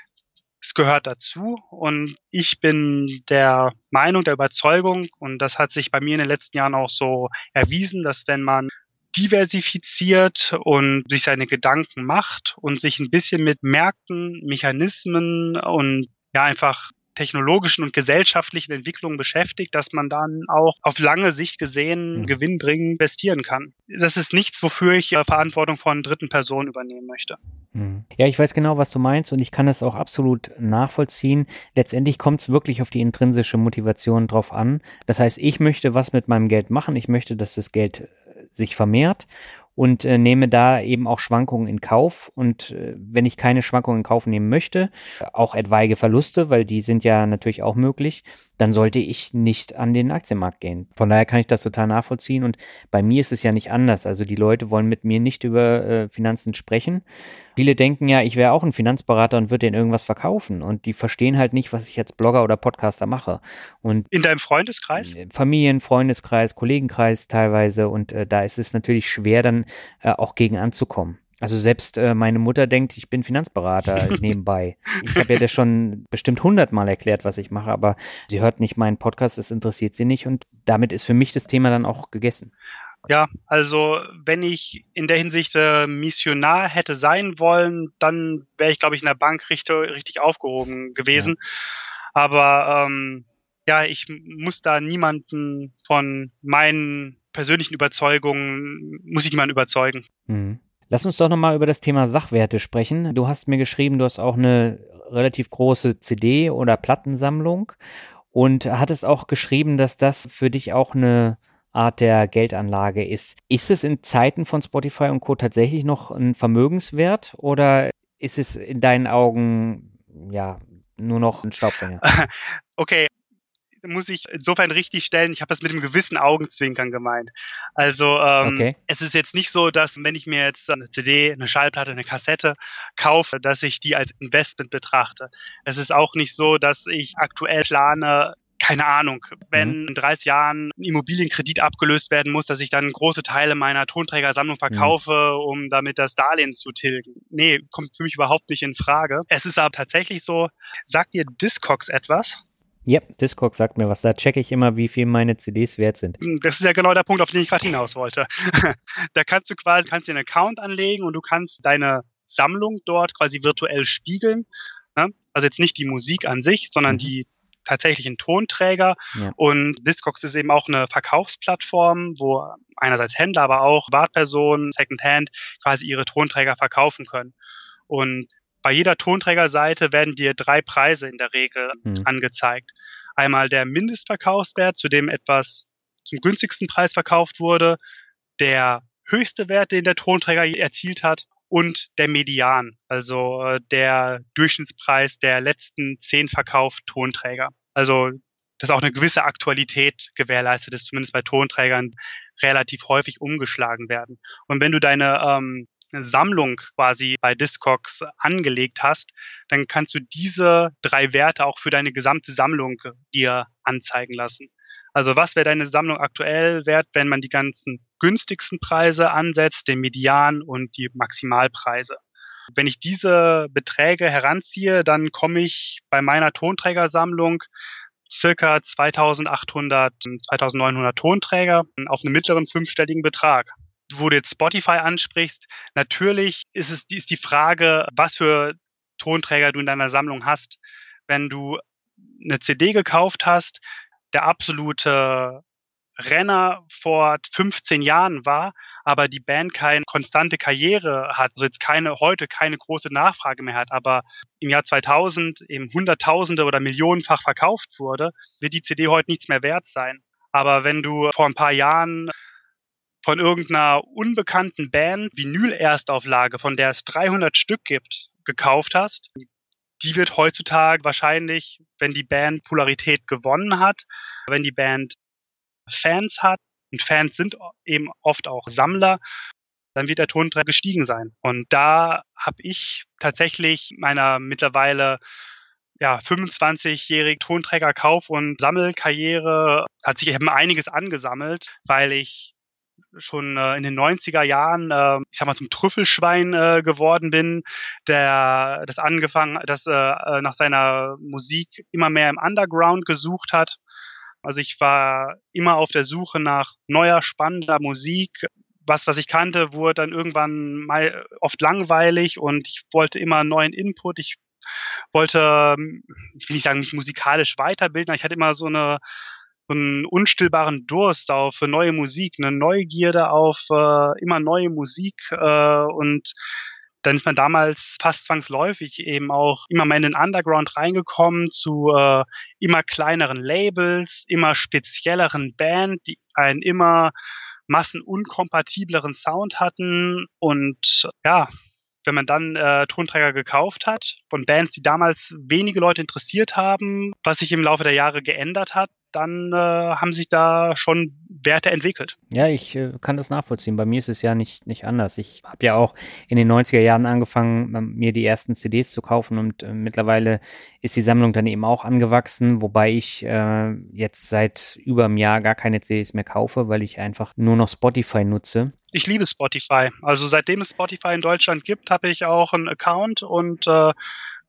Es gehört dazu und ich bin der Meinung, der Überzeugung und das hat sich bei mir in den letzten Jahren auch so erwiesen, dass wenn man diversifiziert und sich seine Gedanken macht und sich ein bisschen mit Märkten, Mechanismen und ja einfach technologischen und gesellschaftlichen Entwicklungen beschäftigt, dass man dann auch auf lange Sicht gesehen mhm. gewinnbringend investieren kann. Das ist nichts, wofür ich äh, Verantwortung von dritten Personen übernehmen möchte. Mhm. Ja, ich weiß genau, was du meinst und ich kann das auch absolut nachvollziehen. Letztendlich kommt es wirklich auf die intrinsische Motivation drauf an. Das heißt, ich möchte was mit meinem Geld machen. Ich möchte, dass das Geld sich vermehrt und äh, nehme da eben auch Schwankungen in Kauf. Und äh, wenn ich keine Schwankungen in Kauf nehmen möchte, auch etwaige Verluste, weil die sind ja natürlich auch möglich, dann sollte ich nicht an den Aktienmarkt gehen. Von daher kann ich das total nachvollziehen. Und bei mir ist es ja nicht anders. Also die Leute wollen mit mir nicht über äh, Finanzen sprechen. Viele denken ja, ich wäre auch ein Finanzberater und würde denen irgendwas verkaufen. Und die verstehen halt nicht, was ich jetzt Blogger oder Podcaster mache. Und in deinem Freundeskreis? Familien, Freundeskreis, Kollegenkreis teilweise. Und äh, da ist es natürlich schwer, dann äh, auch gegen anzukommen. Also selbst äh, meine Mutter denkt, ich bin Finanzberater nebenbei. Ich habe ja das schon bestimmt hundertmal erklärt, was ich mache, aber sie hört nicht meinen Podcast, es interessiert sie nicht und damit ist für mich das Thema dann auch gegessen. Ja, also wenn ich in der Hinsicht äh, Missionar hätte sein wollen, dann wäre ich, glaube ich, in der Bank richtig, richtig aufgehoben gewesen. Ja. Aber ähm, ja, ich muss da niemanden von meinen persönlichen Überzeugungen, muss ich niemanden überzeugen. Mhm. Lass uns doch nochmal über das Thema Sachwerte sprechen. Du hast mir geschrieben, du hast auch eine relativ große CD- oder Plattensammlung und hattest auch geschrieben, dass das für dich auch eine Art der Geldanlage ist. Ist es in Zeiten von Spotify und Co. tatsächlich noch ein Vermögenswert oder ist es in deinen Augen ja nur noch ein Staubfänger? Okay, muss ich insofern richtig stellen, ich habe das mit einem gewissen Augenzwinkern gemeint. Also ähm, okay. es ist jetzt nicht so, dass wenn ich mir jetzt eine CD, eine Schallplatte, eine Kassette kaufe, dass ich die als Investment betrachte. Es ist auch nicht so, dass ich aktuell plane, keine Ahnung, wenn mhm. in 30 Jahren ein Immobilienkredit abgelöst werden muss, dass ich dann große Teile meiner Tonträgersammlung mhm. verkaufe, mhm. um damit das Darlehen zu tilgen. Nee, kommt für mich überhaupt nicht in Frage. Es ist aber tatsächlich so, sagt dir Discogs etwas? Ja, Discogs sagt mir was. Da checke ich immer, wie viel meine CDs wert sind. Hm, das ist ja genau der Punkt, auf den ich gerade hinaus wollte. da kannst du quasi kannst dir einen Account anlegen und du kannst deine Sammlung dort quasi virtuell spiegeln. Ne? Also jetzt nicht die Musik an sich, sondern mhm. die tatsächlichen Tonträger. Ja. Und Discogs ist eben auch eine Verkaufsplattform, wo einerseits Händler, aber auch Privatpersonen, Secondhand quasi ihre Tonträger verkaufen können. Und bei jeder Tonträgerseite werden dir drei Preise in der Regel mhm. angezeigt. Einmal der Mindestverkaufswert, zu dem etwas zum günstigsten Preis verkauft wurde, der höchste Wert, den der Tonträger erzielt hat und der Median, also äh, der Durchschnittspreis der letzten zehn verkauften Tonträger. Also dass auch eine gewisse Aktualität gewährleistet ist, zumindest bei Tonträgern relativ häufig umgeschlagen werden. Und wenn du deine ähm, Sammlung quasi bei Discogs angelegt hast, dann kannst du diese drei Werte auch für deine gesamte Sammlung dir anzeigen lassen. Also was wäre deine Sammlung aktuell wert, wenn man die ganzen günstigsten Preise ansetzt, den Median und die Maximalpreise? Wenn ich diese Beträge heranziehe, dann komme ich bei meiner Tonträgersammlung circa 2800, 2900 Tonträger auf einen mittleren fünfstelligen Betrag. Wo du jetzt Spotify ansprichst, natürlich ist es ist die Frage, was für Tonträger du in deiner Sammlung hast. Wenn du eine CD gekauft hast, der absolute Renner vor 15 Jahren war, aber die Band keine konstante Karriere hat, also jetzt keine, heute keine große Nachfrage mehr hat, aber im Jahr 2000 eben Hunderttausende oder Millionenfach verkauft wurde, wird die CD heute nichts mehr wert sein. Aber wenn du vor ein paar Jahren von irgendeiner unbekannten Band Vinyl-Erstauflage, von der es 300 Stück gibt, gekauft hast, die wird heutzutage wahrscheinlich, wenn die Band Polarität gewonnen hat, wenn die Band Fans hat, und Fans sind eben oft auch Sammler, dann wird der Tonträger gestiegen sein. Und da habe ich tatsächlich meiner mittlerweile ja, 25-jährigen Tonträgerkauf- und Sammelkarriere hat sich eben einiges angesammelt, weil ich schon äh, in den 90er Jahren, äh, ich sag mal, zum Trüffelschwein äh, geworden bin, der das angefangen, das äh, äh, nach seiner Musik immer mehr im Underground gesucht hat. Also ich war immer auf der Suche nach neuer, spannender Musik. Was, was ich kannte, wurde dann irgendwann mal oft langweilig und ich wollte immer neuen Input. Ich wollte, ich will nicht sagen, mich musikalisch weiterbilden. Ich hatte immer so eine einen unstillbaren Durst auf neue Musik, eine Neugierde auf äh, immer neue Musik äh, und dann ist man damals fast zwangsläufig eben auch immer mehr in den Underground reingekommen zu äh, immer kleineren Labels, immer spezielleren Band, die einen immer massenunkompatibleren Sound hatten. Und ja, wenn man dann äh, Tonträger gekauft hat von Bands, die damals wenige Leute interessiert haben, was sich im Laufe der Jahre geändert hat, dann äh, haben sich da schon Werte entwickelt. Ja, ich äh, kann das nachvollziehen. Bei mir ist es ja nicht, nicht anders. Ich habe ja auch in den 90er Jahren angefangen, ähm, mir die ersten CDs zu kaufen und äh, mittlerweile ist die Sammlung dann eben auch angewachsen, wobei ich äh, jetzt seit über einem Jahr gar keine CDs mehr kaufe, weil ich einfach nur noch Spotify nutze. Ich liebe Spotify. Also seitdem es Spotify in Deutschland gibt, habe ich auch einen Account und äh,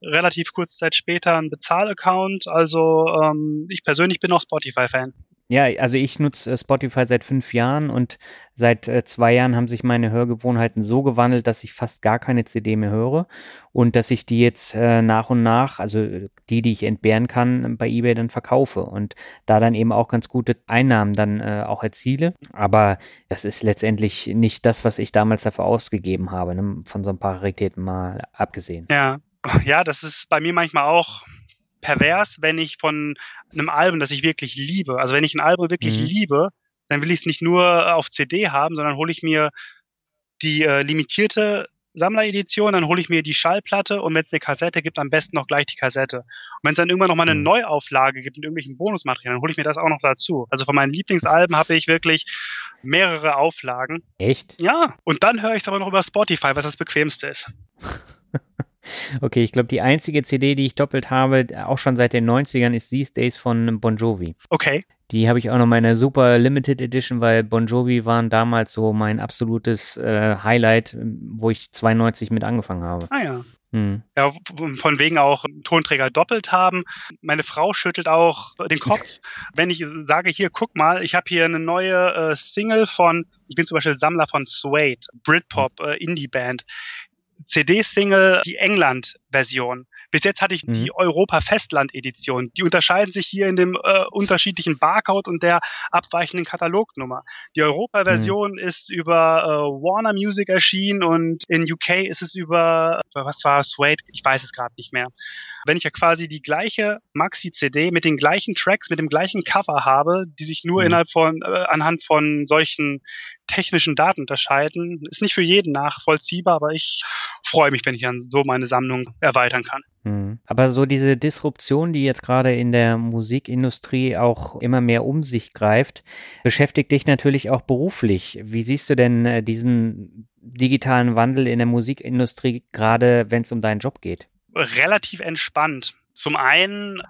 relativ kurz Zeit später einen Bezahlaccount. Also ähm, ich persönlich bin auch Spotify-Fan. Ja, also ich nutze äh, Spotify seit fünf Jahren und seit äh, zwei Jahren haben sich meine Hörgewohnheiten so gewandelt, dass ich fast gar keine CD mehr höre und dass ich die jetzt äh, nach und nach, also die, die ich entbehren kann, bei eBay dann verkaufe und da dann eben auch ganz gute Einnahmen dann äh, auch erziele. Aber das ist letztendlich nicht das, was ich damals dafür ausgegeben habe, ne? von so ein paar Raritäten mal abgesehen. Ja, ja, das ist bei mir manchmal auch pervers, wenn ich von einem Album, das ich wirklich liebe, also wenn ich ein Album wirklich mhm. liebe, dann will ich es nicht nur auf CD haben, sondern hole ich mir die äh, limitierte Sammleredition, dann hole ich mir die Schallplatte und wenn es eine Kassette gibt, am besten noch gleich die Kassette. Und wenn es dann irgendwann noch mal eine mhm. Neuauflage gibt mit irgendwelchen Bonusmaterialien, dann hole ich mir das auch noch dazu. Also von meinen Lieblingsalben habe ich wirklich mehrere Auflagen. Echt? Ja. Und dann höre ich es aber noch über Spotify, was das bequemste ist. Okay, ich glaube, die einzige CD, die ich doppelt habe, auch schon seit den 90ern, ist These Days von Bon Jovi. Okay. Die habe ich auch noch in der super Limited Edition, weil Bon Jovi waren damals so mein absolutes äh, Highlight, wo ich 92 mit angefangen habe. Ah ja. Hm. Ja, von wegen auch Tonträger doppelt haben. Meine Frau schüttelt auch den Kopf, wenn ich sage, hier, guck mal, ich habe hier eine neue äh, Single von, ich bin zum Beispiel Sammler von Suede, Britpop, äh, Indie-Band. CD-Single, die England-Version. Bis jetzt hatte ich mhm. die Europa-Festland-Edition. Die unterscheiden sich hier in dem äh, unterschiedlichen Barcode und der abweichenden Katalognummer. Die Europa-Version mhm. ist über äh, Warner Music erschienen und in UK ist es über, was war Suede? Ich weiß es gerade nicht mehr. Wenn ich ja quasi die gleiche Maxi-CD mit den gleichen Tracks, mit dem gleichen Cover habe, die sich nur mhm. innerhalb von, äh, anhand von solchen technischen Daten unterscheiden. Ist nicht für jeden nachvollziehbar, aber ich freue mich, wenn ich dann so meine Sammlung erweitern kann. Mhm. Aber so diese Disruption, die jetzt gerade in der Musikindustrie auch immer mehr um sich greift, beschäftigt dich natürlich auch beruflich. Wie siehst du denn äh, diesen digitalen Wandel in der Musikindustrie, gerade wenn es um deinen Job geht? Relativ entspannt. Zum einen,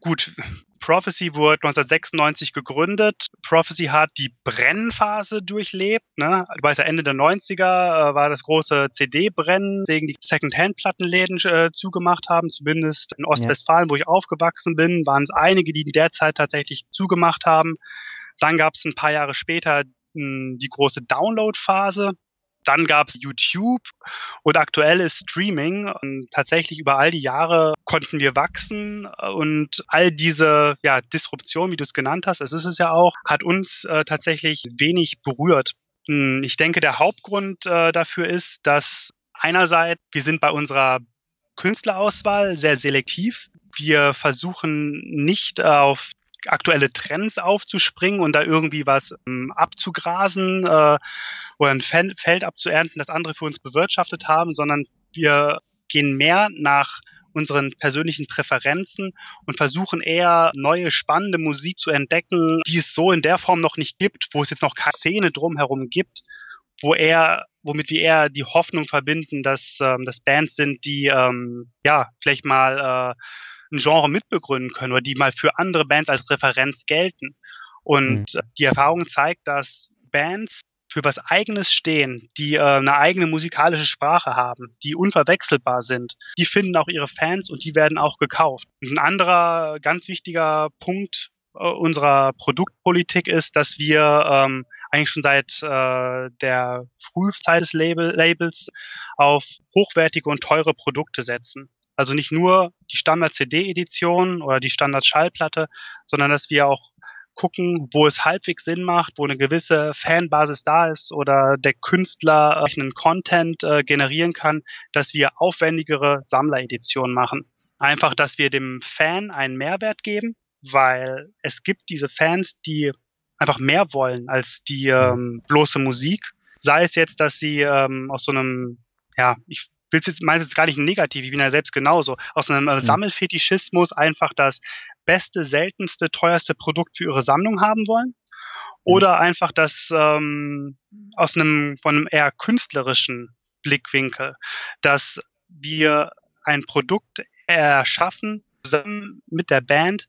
gut, Prophecy wurde 1996 gegründet. Prophecy hat die Brennphase durchlebt. Ne? Du weißt ja, Ende der 90er äh, war das große CD-Brennen, wegen die Second-Hand-Plattenläden äh, zugemacht haben. Zumindest in Ostwestfalen, ja. wo ich aufgewachsen bin, waren es einige, die in der Zeit tatsächlich zugemacht haben. Dann gab es ein paar Jahre später mh, die große Download-Phase. Dann gab es YouTube und aktuell ist Streaming. Und tatsächlich über all die Jahre konnten wir wachsen und all diese ja, Disruption, wie du es genannt hast, es ist es ja auch, hat uns äh, tatsächlich wenig berührt. Hm, ich denke, der Hauptgrund äh, dafür ist, dass einerseits wir sind bei unserer Künstlerauswahl sehr selektiv. Wir versuchen nicht auf aktuelle Trends aufzuspringen und da irgendwie was ähm, abzugrasen äh, oder ein Feld abzuernten, das andere für uns bewirtschaftet haben, sondern wir gehen mehr nach unseren persönlichen Präferenzen und versuchen eher neue spannende Musik zu entdecken, die es so in der Form noch nicht gibt, wo es jetzt noch keine Szene drumherum gibt, wo er, womit wir eher die Hoffnung verbinden, dass ähm, das Bands sind, die ähm, ja vielleicht mal äh, ein Genre mitbegründen können oder die mal für andere Bands als Referenz gelten. Und mhm. die Erfahrung zeigt, dass Bands für was Eigenes stehen, die äh, eine eigene musikalische Sprache haben, die unverwechselbar sind, die finden auch ihre Fans und die werden auch gekauft. Und ein anderer ganz wichtiger Punkt äh, unserer Produktpolitik ist, dass wir ähm, eigentlich schon seit äh, der Frühzeit des Label Labels auf hochwertige und teure Produkte setzen. Also nicht nur die Standard-CD-Edition oder die Standard-Schallplatte, sondern dass wir auch gucken, wo es halbwegs Sinn macht, wo eine gewisse Fanbasis da ist oder der Künstler äh, einen Content äh, generieren kann, dass wir aufwendigere Sammlereditionen machen. Einfach, dass wir dem Fan einen Mehrwert geben, weil es gibt diese Fans, die einfach mehr wollen als die ähm, bloße Musik. Sei es jetzt, dass sie ähm, aus so einem, ja, ich will es jetzt, meine jetzt gar nicht negativ, ich bin ja selbst genauso, aus einem äh, mhm. Sammelfetischismus einfach das beste, seltenste, teuerste Produkt für ihre Sammlung haben wollen. Mhm. Oder einfach das ähm, aus einem, von einem eher künstlerischen Blickwinkel, dass wir ein Produkt erschaffen, zusammen mit der Band,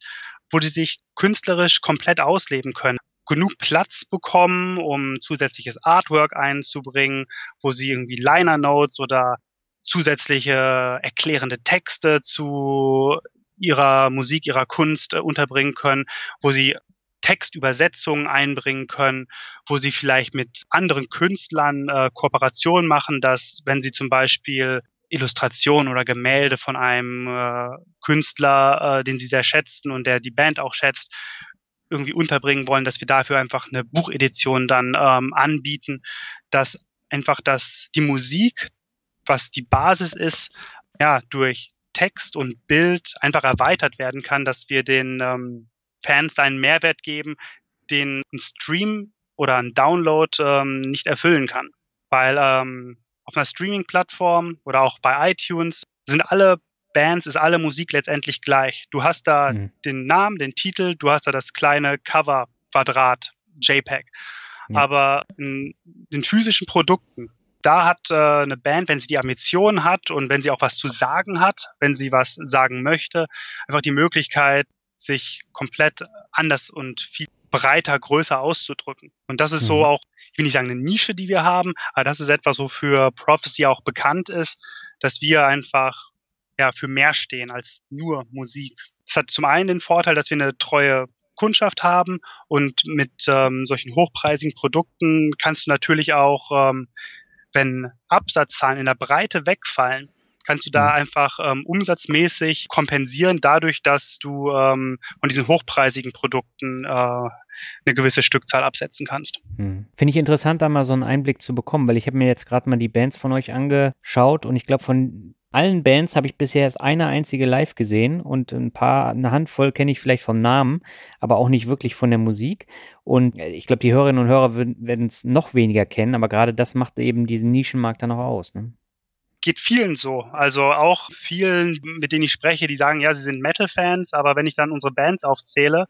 wo sie sich künstlerisch komplett ausleben können genug Platz bekommen, um zusätzliches Artwork einzubringen, wo sie irgendwie Liner Notes oder zusätzliche erklärende Texte zu ihrer Musik, ihrer Kunst äh, unterbringen können, wo sie Textübersetzungen einbringen können, wo sie vielleicht mit anderen Künstlern äh, Kooperationen machen, dass wenn sie zum Beispiel Illustrationen oder Gemälde von einem äh, Künstler, äh, den sie sehr schätzen und der die Band auch schätzt, irgendwie unterbringen wollen, dass wir dafür einfach eine Buchedition dann ähm, anbieten, dass einfach, dass die Musik was die Basis ist, ja, durch Text und Bild einfach erweitert werden kann, dass wir den ähm, Fans einen Mehrwert geben, den ein Stream oder ein Download ähm, nicht erfüllen kann. Weil ähm, auf einer Streaming-Plattform oder auch bei iTunes, sind alle Bands, ist alle Musik letztendlich gleich. Du hast da mhm. den Namen, den Titel, du hast da das kleine Cover-Quadrat, JPEG. Ja. Aber in den physischen Produkten, da hat äh, eine Band, wenn sie die Ambition hat und wenn sie auch was zu sagen hat, wenn sie was sagen möchte, einfach die Möglichkeit, sich komplett anders und viel breiter, größer auszudrücken. Und das ist mhm. so auch, ich will nicht sagen eine Nische, die wir haben, aber das ist etwas, wofür Prophecy auch bekannt ist, dass wir einfach ja für mehr stehen als nur Musik. Das hat zum einen den Vorteil, dass wir eine treue Kundschaft haben und mit ähm, solchen hochpreisigen Produkten kannst du natürlich auch, ähm, wenn Absatzzahlen in der Breite wegfallen, kannst du da mhm. einfach ähm, umsatzmäßig kompensieren, dadurch, dass du ähm, von diesen hochpreisigen Produkten äh, eine gewisse Stückzahl absetzen kannst. Hm. Finde ich interessant, da mal so einen Einblick zu bekommen, weil ich habe mir jetzt gerade mal die Bands von euch angeschaut und ich glaube, von allen Bands habe ich bisher erst eine einzige live gesehen und ein paar, eine Handvoll kenne ich vielleicht vom Namen, aber auch nicht wirklich von der Musik. Und äh, ich glaube, die Hörerinnen und Hörer werden es noch weniger kennen, aber gerade das macht eben diesen Nischenmarkt dann auch aus. Ne? Geht vielen so. Also auch vielen, mit denen ich spreche, die sagen, ja, sie sind Metal-Fans, aber wenn ich dann unsere Bands aufzähle,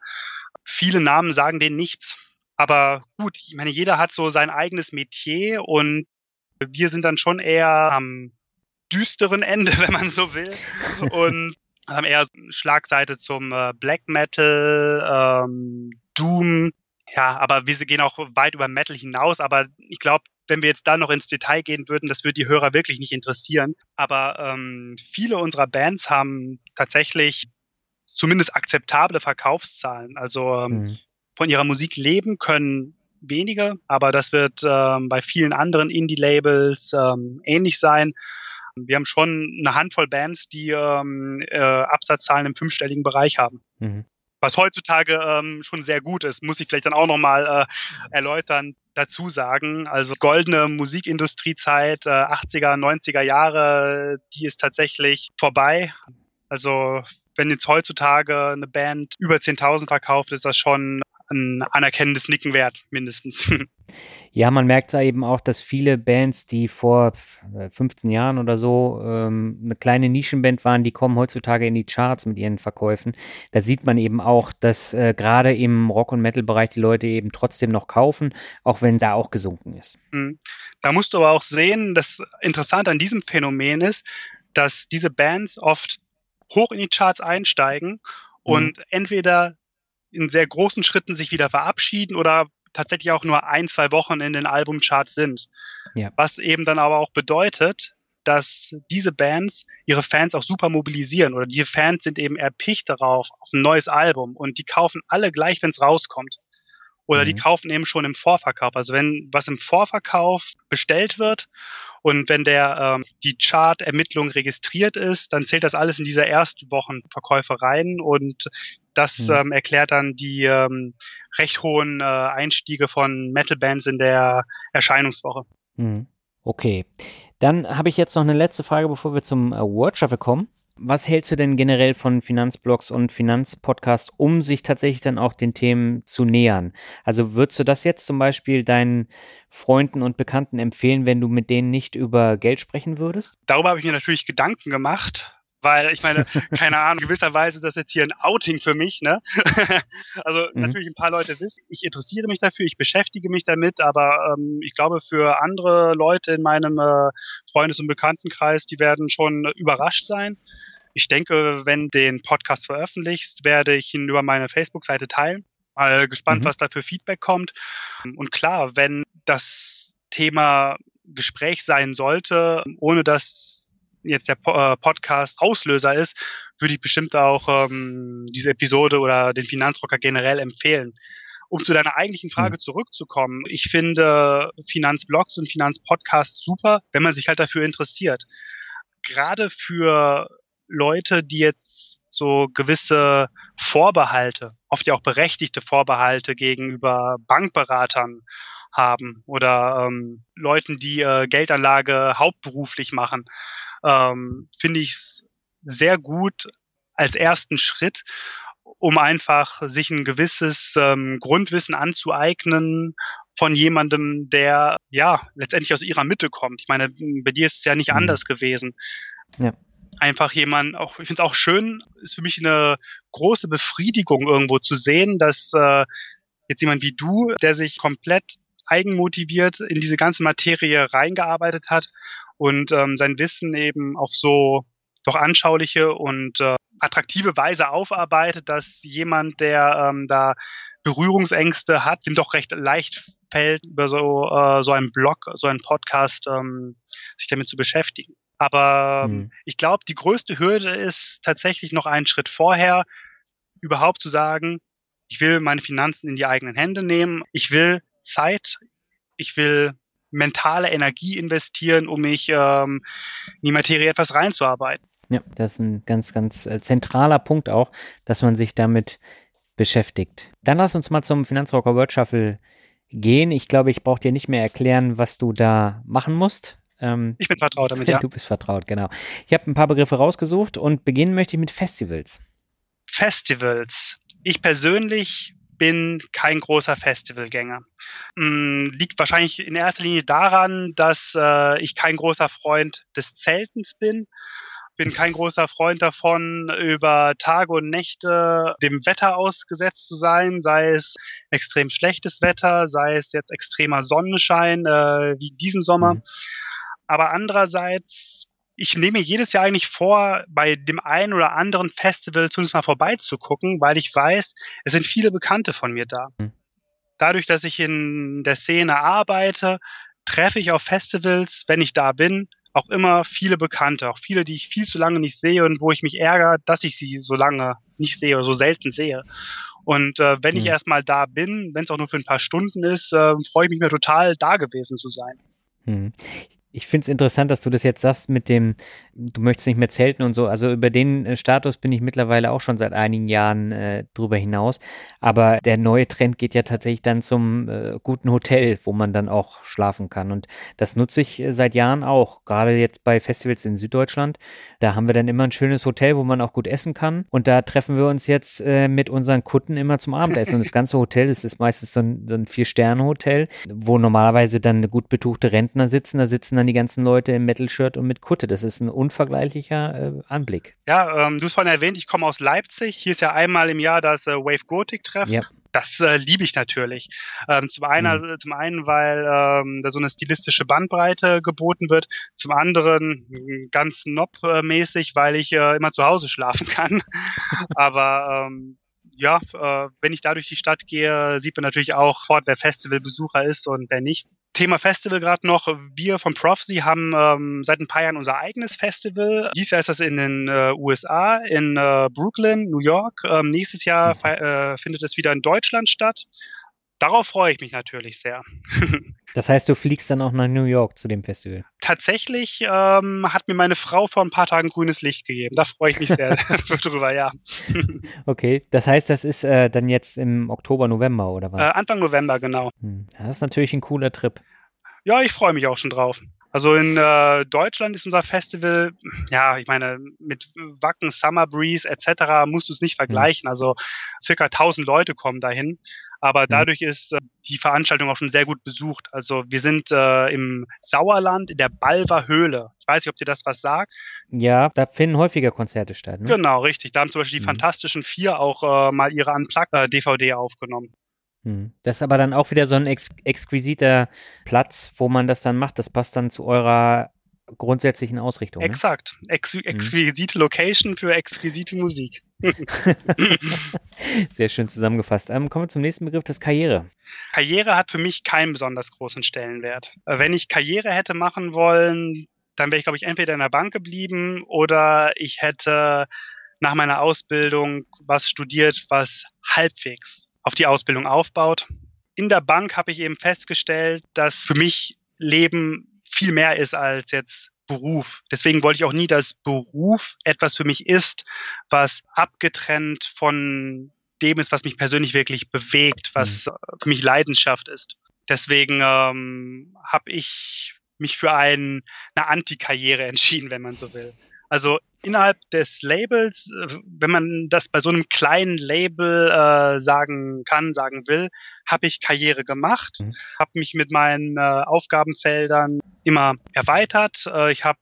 viele Namen sagen denen nichts. Aber gut, ich meine, jeder hat so sein eigenes Metier und wir sind dann schon eher am düsteren Ende, wenn man so will. Und haben eher Schlagseite zum äh, Black Metal, ähm, Doom. Ja, aber wir gehen auch weit über Metal hinaus. Aber ich glaube, wenn wir jetzt da noch ins Detail gehen würden, das würde die Hörer wirklich nicht interessieren. Aber ähm, viele unserer Bands haben tatsächlich zumindest akzeptable Verkaufszahlen. Also ähm, mhm. von ihrer Musik leben können wenige, aber das wird ähm, bei vielen anderen Indie-Labels ähm, ähnlich sein. Wir haben schon eine Handvoll Bands, die ähm, äh, Absatzzahlen im fünfstelligen Bereich haben. Mhm. Was heutzutage ähm, schon sehr gut ist, muss ich vielleicht dann auch nochmal äh, erläutern, dazu sagen. Also goldene Musikindustriezeit, äh, 80er, 90er Jahre, die ist tatsächlich vorbei. Also wenn jetzt heutzutage eine Band über 10.000 verkauft, ist das schon ein anerkennendes Nicken wert, mindestens. Ja, man merkt da eben auch, dass viele Bands, die vor 15 äh, Jahren oder so ähm, eine kleine Nischenband waren, die kommen heutzutage in die Charts mit ihren Verkäufen. Da sieht man eben auch, dass äh, gerade im Rock- und Metal-Bereich die Leute eben trotzdem noch kaufen, auch wenn da auch gesunken ist. Hm. Da musst du aber auch sehen, das Interessante an diesem Phänomen ist, dass diese Bands oft hoch in die Charts einsteigen und mhm. entweder in sehr großen Schritten sich wieder verabschieden oder tatsächlich auch nur ein, zwei Wochen in den Albumcharts sind. Ja. Was eben dann aber auch bedeutet, dass diese Bands ihre Fans auch super mobilisieren oder die Fans sind eben erpicht darauf, auf ein neues Album und die kaufen alle gleich, wenn es rauskommt. Oder mhm. die kaufen eben schon im Vorverkauf. Also wenn was im Vorverkauf bestellt wird und wenn der ähm, die Chart-Ermittlung registriert ist, dann zählt das alles in diese Erstwochenverkäufe rein und das mhm. ähm, erklärt dann die ähm, recht hohen äh, Einstiege von Metal-Bands in der Erscheinungswoche. Mhm. Okay. Dann habe ich jetzt noch eine letzte Frage, bevor wir zum äh, Word Shuffle kommen. Was hältst du denn generell von Finanzblogs und Finanzpodcasts, um sich tatsächlich dann auch den Themen zu nähern? Also würdest du das jetzt zum Beispiel deinen Freunden und Bekannten empfehlen, wenn du mit denen nicht über Geld sprechen würdest? Darüber habe ich mir natürlich Gedanken gemacht, weil ich meine, keine Ahnung, gewisserweise ist das jetzt hier ein Outing für mich, ne? also mhm. natürlich ein paar Leute wissen, ich interessiere mich dafür, ich beschäftige mich damit, aber ähm, ich glaube für andere Leute in meinem äh, Freundes- und Bekanntenkreis, die werden schon überrascht sein. Ich denke, wenn den Podcast veröffentlichst, werde ich ihn über meine Facebook-Seite teilen. Mal gespannt, mhm. was da für Feedback kommt. Und klar, wenn das Thema Gespräch sein sollte, ohne dass jetzt der äh, Podcast Auslöser ist, würde ich bestimmt auch ähm, diese Episode oder den Finanzrocker generell empfehlen. Um zu deiner eigentlichen Frage mhm. zurückzukommen, ich finde Finanzblogs und Finanzpodcasts super, wenn man sich halt dafür interessiert. Gerade für Leute, die jetzt so gewisse Vorbehalte, oft ja auch berechtigte Vorbehalte gegenüber Bankberatern haben oder ähm, Leuten, die äh, Geldanlage hauptberuflich machen ähm, finde ich sehr gut als ersten Schritt, um einfach sich ein gewisses ähm, Grundwissen anzueignen von jemandem, der ja letztendlich aus ihrer Mitte kommt. Ich meine, bei dir ist es ja nicht mhm. anders gewesen. Ja. Einfach jemand, auch ich finde es auch schön, ist für mich eine große Befriedigung irgendwo zu sehen, dass äh, jetzt jemand wie du, der sich komplett eigenmotiviert in diese ganze Materie reingearbeitet hat und ähm, sein Wissen eben auf so doch anschauliche und äh, attraktive Weise aufarbeitet, dass jemand, der ähm, da Berührungsängste hat, dem doch recht leicht fällt, über so, äh, so einen Blog, so einen Podcast ähm, sich damit zu beschäftigen. Aber ähm, mhm. ich glaube, die größte Hürde ist tatsächlich noch einen Schritt vorher, überhaupt zu sagen, ich will meine Finanzen in die eigenen Hände nehmen, ich will Zeit, ich will mentale Energie investieren, um mich ähm, in die Materie etwas reinzuarbeiten. Ja, das ist ein ganz, ganz äh, zentraler Punkt auch, dass man sich damit beschäftigt. Dann lass uns mal zum Finanzrocker World Shuffle gehen. Ich glaube, ich brauche dir nicht mehr erklären, was du da machen musst. Ähm, ich bin vertraut damit, ja. Du bist vertraut, genau. Ich habe ein paar Begriffe rausgesucht und beginnen möchte ich mit Festivals. Festivals. Ich persönlich bin kein großer Festivalgänger. Hm, liegt wahrscheinlich in erster Linie daran, dass äh, ich kein großer Freund des Zeltens bin bin kein großer Freund davon, über Tage und Nächte dem Wetter ausgesetzt zu sein, sei es extrem schlechtes Wetter, sei es jetzt extremer Sonnenschein äh, wie diesen Sommer. Mhm. Aber andererseits, ich nehme mir jedes Jahr eigentlich vor, bei dem einen oder anderen Festival zumindest mal vorbeizugucken, weil ich weiß, es sind viele Bekannte von mir da. Mhm. Dadurch, dass ich in der Szene arbeite, treffe ich auf Festivals, wenn ich da bin, auch immer viele Bekannte, auch viele, die ich viel zu lange nicht sehe und wo ich mich ärgere, dass ich sie so lange nicht sehe oder so selten sehe. Und äh, wenn mhm. ich erstmal da bin, wenn es auch nur für ein paar Stunden ist, äh, freue ich mich mir total, da gewesen zu sein. Mhm ich finde es interessant, dass du das jetzt sagst mit dem, du möchtest nicht mehr zelten und so. Also über den äh, Status bin ich mittlerweile auch schon seit einigen Jahren äh, drüber hinaus. Aber der neue Trend geht ja tatsächlich dann zum äh, guten Hotel, wo man dann auch schlafen kann. Und das nutze ich äh, seit Jahren auch. Gerade jetzt bei Festivals in Süddeutschland. Da haben wir dann immer ein schönes Hotel, wo man auch gut essen kann. Und da treffen wir uns jetzt äh, mit unseren Kunden immer zum Abendessen. Und das ganze Hotel, das ist meistens so ein, so ein Vier-Sterne-Hotel, wo normalerweise dann gut betuchte Rentner sitzen. Da sitzen dann dann die ganzen Leute im Metal-Shirt und mit Kutte. Das ist ein unvergleichlicher äh, Anblick. Ja, ähm, du hast vorhin erwähnt, ich komme aus Leipzig. Hier ist ja einmal im Jahr das äh, Wave Gothic-Treffen. Ja. Das äh, liebe ich natürlich. Ähm, zum, einen, mhm. zum einen, weil ähm, da so eine stilistische Bandbreite geboten wird. Zum anderen ganz nob-mäßig, weil ich äh, immer zu Hause schlafen kann. Aber ähm, ja, äh, wenn ich da durch die Stadt gehe, sieht man natürlich auch fort, wer Festivalbesucher ist und wer nicht. Thema Festival gerade noch. Wir von Prophecy haben ähm, seit ein paar Jahren unser eigenes Festival. Dies Jahr ist das in den äh, USA, in äh, Brooklyn, New York. Ähm, nächstes Jahr äh, findet es wieder in Deutschland statt. Darauf freue ich mich natürlich sehr. Das heißt, du fliegst dann auch nach New York zu dem Festival? Tatsächlich ähm, hat mir meine Frau vor ein paar Tagen grünes Licht gegeben. Da freue ich mich sehr drüber, ja. Okay, das heißt, das ist äh, dann jetzt im Oktober, November oder was? Äh, Anfang November, genau. Hm. Das ist natürlich ein cooler Trip. Ja, ich freue mich auch schon drauf. Also in äh, Deutschland ist unser Festival, ja, ich meine, mit Wacken, Summer Breeze etc. musst du es nicht vergleichen. Also circa 1000 Leute kommen dahin. Aber dadurch ist äh, die Veranstaltung auch schon sehr gut besucht. Also wir sind äh, im Sauerland in der Balver Höhle. Ich weiß nicht, ob dir das was sagt. Ja, da finden häufiger Konzerte statt. Ne? Genau, richtig. Da haben zum Beispiel die mhm. Fantastischen Vier auch äh, mal ihre Unplugged-DVD äh, aufgenommen. Hm. Das ist aber dann auch wieder so ein ex exquisiter Platz, wo man das dann macht. Das passt dann zu eurer grundsätzlichen Ausrichtung. Ne? Exakt. Ex hm. exquisite Location für exquisite Musik. Sehr schön zusammengefasst. Ähm, kommen wir zum nächsten Begriff, das Karriere. Karriere hat für mich keinen besonders großen Stellenwert. Äh, wenn ich Karriere hätte machen wollen, dann wäre ich, glaube ich, entweder in der Bank geblieben oder ich hätte nach meiner Ausbildung was studiert, was halbwegs auf die Ausbildung aufbaut. In der Bank habe ich eben festgestellt, dass für mich Leben viel mehr ist als jetzt Beruf. Deswegen wollte ich auch nie, dass Beruf etwas für mich ist, was abgetrennt von dem ist, was mich persönlich wirklich bewegt, was mhm. für mich Leidenschaft ist. Deswegen ähm, habe ich mich für ein, eine Antikarriere entschieden, wenn man so will. Also innerhalb des Labels, äh, wenn man das bei so einem kleinen Label äh, sagen kann, sagen will, habe ich Karriere gemacht, mhm. habe mich mit meinen äh, Aufgabenfeldern immer erweitert. Äh, ich habe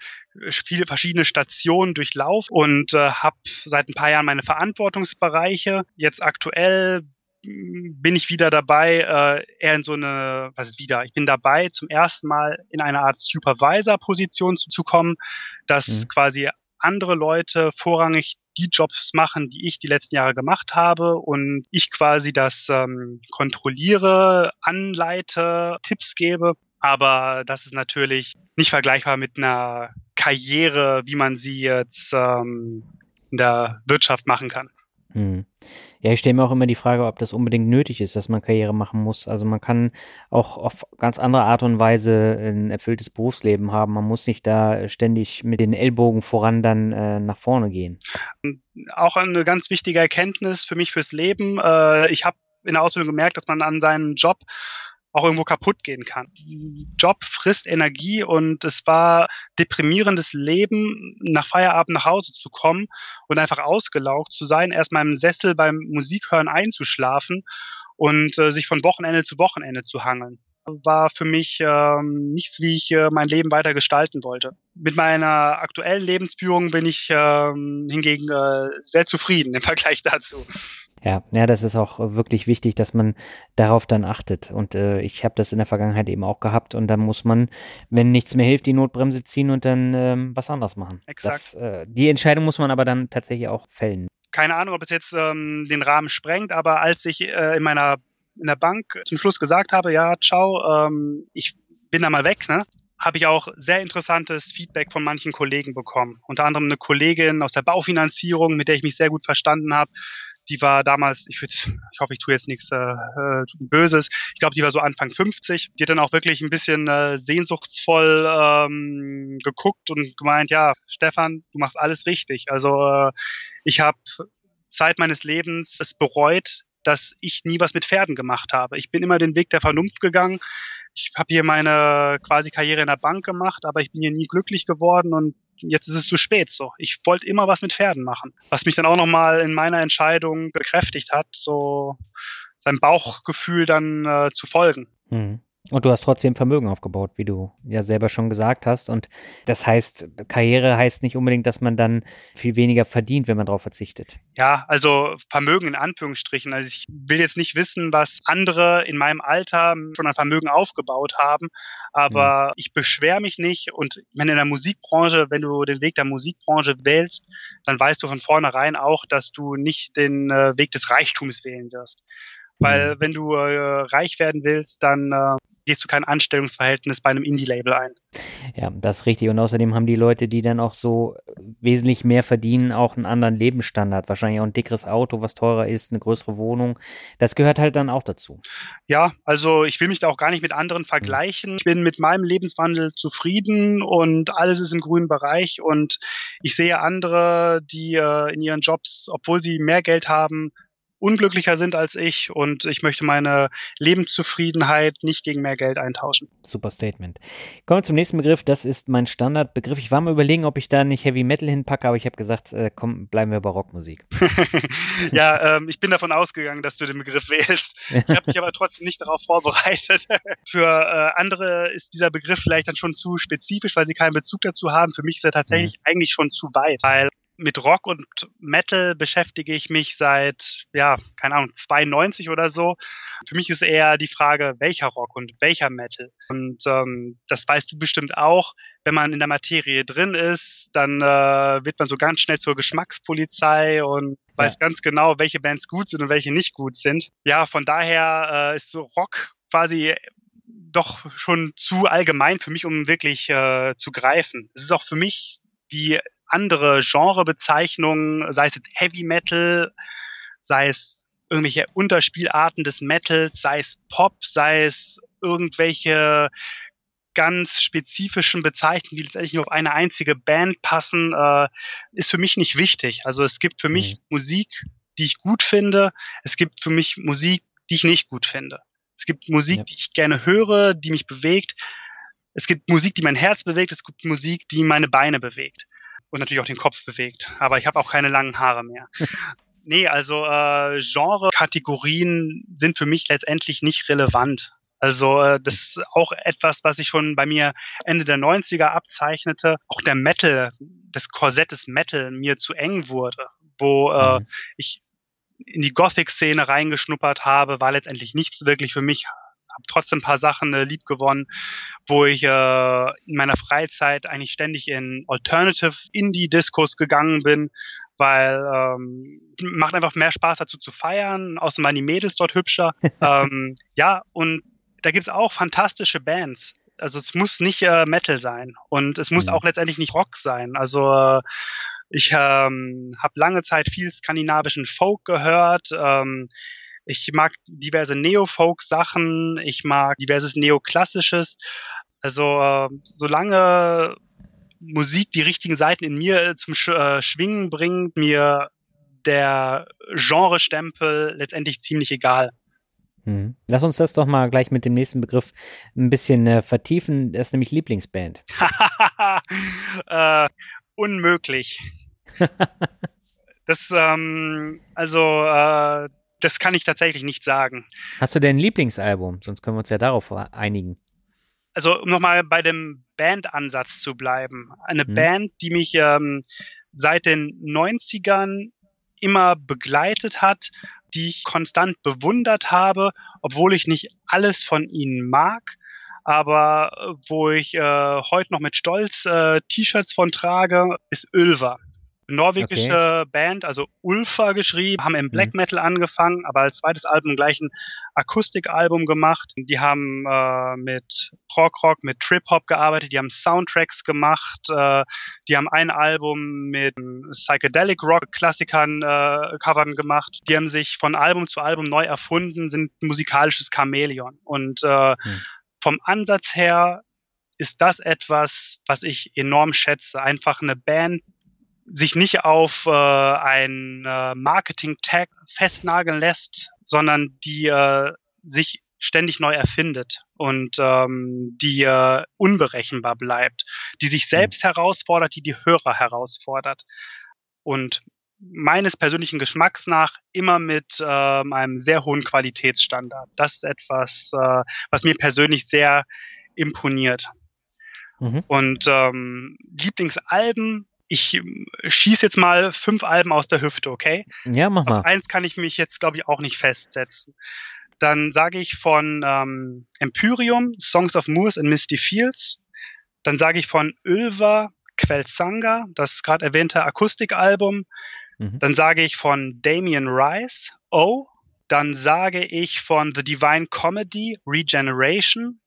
viele verschiedene Stationen durchlaufen und äh, habe seit ein paar Jahren meine Verantwortungsbereiche. Jetzt aktuell bin ich wieder dabei, äh, eher in so eine, was ist wieder? Ich bin dabei, zum ersten Mal in eine Art Supervisor-Position zu, zu, kommen, dass mhm. quasi andere Leute vorrangig die Jobs machen, die ich die letzten Jahre gemacht habe und ich quasi das ähm, kontrolliere, anleite, Tipps gebe. Aber das ist natürlich nicht vergleichbar mit einer Karriere, wie man sie jetzt ähm, in der Wirtschaft machen kann. Hm. Ja, ich stelle mir auch immer die Frage, ob das unbedingt nötig ist, dass man Karriere machen muss. Also man kann auch auf ganz andere Art und Weise ein erfülltes Berufsleben haben. Man muss nicht da ständig mit den Ellbogen voran dann äh, nach vorne gehen. Auch eine ganz wichtige Erkenntnis für mich fürs Leben. Äh, ich habe in der Ausbildung gemerkt, dass man an seinem Job auch irgendwo kaputt gehen kann. Job frisst Energie und es war deprimierendes Leben, nach Feierabend nach Hause zu kommen und einfach ausgelaugt zu sein, erstmal im Sessel beim Musikhören einzuschlafen und äh, sich von Wochenende zu Wochenende zu hangeln. War für mich ähm, nichts, wie ich äh, mein Leben weiter gestalten wollte. Mit meiner aktuellen Lebensführung bin ich ähm, hingegen äh, sehr zufrieden im Vergleich dazu. Ja, ja, das ist auch wirklich wichtig, dass man darauf dann achtet. Und äh, ich habe das in der Vergangenheit eben auch gehabt und dann muss man, wenn nichts mehr hilft, die Notbremse ziehen und dann ähm, was anderes machen. Exakt. Das, äh, die Entscheidung muss man aber dann tatsächlich auch fällen. Keine Ahnung, ob es jetzt ähm, den Rahmen sprengt, aber als ich äh, in meiner in der Bank zum Schluss gesagt habe, ja, ciao, ähm, ich bin da mal weg, ne? habe ich auch sehr interessantes Feedback von manchen Kollegen bekommen. Unter anderem eine Kollegin aus der Baufinanzierung, mit der ich mich sehr gut verstanden habe, die war damals, ich, würd, ich hoffe, ich tue jetzt nichts äh, äh Böses, ich glaube, die war so Anfang 50. Die hat dann auch wirklich ein bisschen äh, sehnsuchtsvoll ähm, geguckt und gemeint, ja, Stefan, du machst alles richtig. Also äh, ich habe Zeit meines Lebens es bereut, dass ich nie was mit Pferden gemacht habe. Ich bin immer den Weg der Vernunft gegangen. Ich habe hier meine quasi Karriere in der Bank gemacht, aber ich bin hier nie glücklich geworden und jetzt ist es zu spät so. Ich wollte immer was mit Pferden machen. Was mich dann auch nochmal in meiner Entscheidung bekräftigt hat, so sein Bauchgefühl dann äh, zu folgen. Mhm. Und du hast trotzdem Vermögen aufgebaut, wie du ja selber schon gesagt hast. Und das heißt, Karriere heißt nicht unbedingt, dass man dann viel weniger verdient, wenn man darauf verzichtet. Ja, also Vermögen in Anführungsstrichen. Also ich will jetzt nicht wissen, was andere in meinem Alter schon an Vermögen aufgebaut haben, aber mhm. ich beschwere mich nicht. Und wenn in der Musikbranche, wenn du den Weg der Musikbranche wählst, dann weißt du von vornherein auch, dass du nicht den äh, Weg des Reichtums wählen wirst. Weil mhm. wenn du äh, reich werden willst, dann äh, gehst du kein Anstellungsverhältnis bei einem Indie-Label ein. Ja, das ist richtig. Und außerdem haben die Leute, die dann auch so wesentlich mehr verdienen, auch einen anderen Lebensstandard. Wahrscheinlich auch ein dickeres Auto, was teurer ist, eine größere Wohnung. Das gehört halt dann auch dazu. Ja, also ich will mich da auch gar nicht mit anderen vergleichen. Ich bin mit meinem Lebenswandel zufrieden und alles ist im grünen Bereich. Und ich sehe andere, die äh, in ihren Jobs, obwohl sie mehr Geld haben, unglücklicher sind als ich und ich möchte meine Lebenszufriedenheit nicht gegen mehr Geld eintauschen. Super Statement. Kommen wir zum nächsten Begriff. Das ist mein Standardbegriff. Ich war mal überlegen, ob ich da nicht Heavy Metal hinpacke, aber ich habe gesagt, äh, komm, bleiben wir bei Rockmusik. ja, ähm, ich bin davon ausgegangen, dass du den Begriff wählst. Ich habe mich aber trotzdem nicht darauf vorbereitet. Für äh, andere ist dieser Begriff vielleicht dann schon zu spezifisch, weil sie keinen Bezug dazu haben. Für mich ist er tatsächlich mhm. eigentlich schon zu weit, weil mit Rock und Metal beschäftige ich mich seit, ja, keine Ahnung, 92 oder so. Für mich ist eher die Frage, welcher Rock und welcher Metal. Und ähm, das weißt du bestimmt auch. Wenn man in der Materie drin ist, dann äh, wird man so ganz schnell zur Geschmackspolizei und weiß ja. ganz genau, welche Bands gut sind und welche nicht gut sind. Ja, von daher äh, ist so Rock quasi doch schon zu allgemein für mich, um wirklich äh, zu greifen. Es ist auch für mich wie andere Genrebezeichnungen, sei es jetzt Heavy Metal, sei es irgendwelche Unterspielarten des Metals, sei es Pop, sei es irgendwelche ganz spezifischen Bezeichnungen, die letztendlich nur auf eine einzige Band passen, äh, ist für mich nicht wichtig. Also es gibt für mhm. mich Musik, die ich gut finde. Es gibt für mich Musik, die ich nicht gut finde. Es gibt Musik, ja. die ich gerne höre, die mich bewegt. Es gibt Musik, die mein Herz bewegt. Es gibt Musik, die meine Beine bewegt und natürlich auch den Kopf bewegt. Aber ich habe auch keine langen Haare mehr. nee, also äh, Genre-Kategorien sind für mich letztendlich nicht relevant. Also äh, das ist auch etwas, was sich schon bei mir Ende der 90er abzeichnete. Auch der Metal, das Korsett des Metal mir zu eng wurde, wo äh, mhm. ich in die Gothic-Szene reingeschnuppert habe, war letztendlich nichts wirklich für mich. Habe trotzdem ein paar Sachen äh, lieb gewonnen, wo ich äh, in meiner Freizeit eigentlich ständig in Alternative Indie-Discos gegangen bin, weil ähm, macht einfach mehr Spaß dazu zu feiern. Außerdem waren die Mädels dort hübscher. ähm, ja, und da gibt's auch fantastische Bands. Also es muss nicht äh, Metal sein und es muss mhm. auch letztendlich nicht Rock sein. Also äh, ich ähm, habe lange Zeit viel skandinavischen Folk gehört. Ähm, ich mag diverse Neo-Folk-Sachen. Ich mag diverses Neoklassisches. Also äh, solange Musik die richtigen Seiten in mir zum Sch äh, Schwingen bringt, mir der Genre-Stempel letztendlich ziemlich egal. Hm. Lass uns das doch mal gleich mit dem nächsten Begriff ein bisschen äh, vertiefen. Das ist nämlich Lieblingsband. äh, unmöglich. das, ähm, also, äh, das kann ich tatsächlich nicht sagen. Hast du denn ein Lieblingsalbum? Sonst können wir uns ja darauf einigen. Also, um nochmal bei dem Bandansatz zu bleiben. Eine hm. Band, die mich ähm, seit den 90ern immer begleitet hat, die ich konstant bewundert habe, obwohl ich nicht alles von ihnen mag, aber äh, wo ich äh, heute noch mit Stolz äh, T-Shirts von trage, ist Ölver norwegische okay. Band, also Ulfa geschrieben, haben im Black mhm. Metal angefangen, aber als zweites Album gleich ein Akustikalbum gemacht. Die haben äh, mit Prog Rock, mit Trip Hop gearbeitet, die haben Soundtracks gemacht, äh, die haben ein Album mit Psychedelic Rock Klassikern äh, Covern gemacht. Die haben sich von Album zu Album neu erfunden, sind ein musikalisches Chamäleon und äh, mhm. vom Ansatz her ist das etwas, was ich enorm schätze. Einfach eine Band, sich nicht auf äh, ein äh, Marketing-Tag festnageln lässt, sondern die äh, sich ständig neu erfindet und ähm, die äh, unberechenbar bleibt, die sich hm. selbst herausfordert, die die Hörer herausfordert und meines persönlichen Geschmacks nach immer mit äh, einem sehr hohen Qualitätsstandard. Das ist etwas, äh, was mir persönlich sehr imponiert. Mhm. Und ähm, Lieblingsalben ich ähm, schieße jetzt mal fünf Alben aus der Hüfte, okay? Ja, mach mal. Auf eins kann ich mich jetzt, glaube ich, auch nicht festsetzen. Dann sage ich von ähm, Empyrium, Songs of Moors and Misty Fields. Dann sage ich von Ölver, Quelzanga, das gerade erwähnte Akustikalbum. Mhm. Dann sage ich von Damien Rice, Oh. Dann sage ich von The Divine Comedy, Regeneration.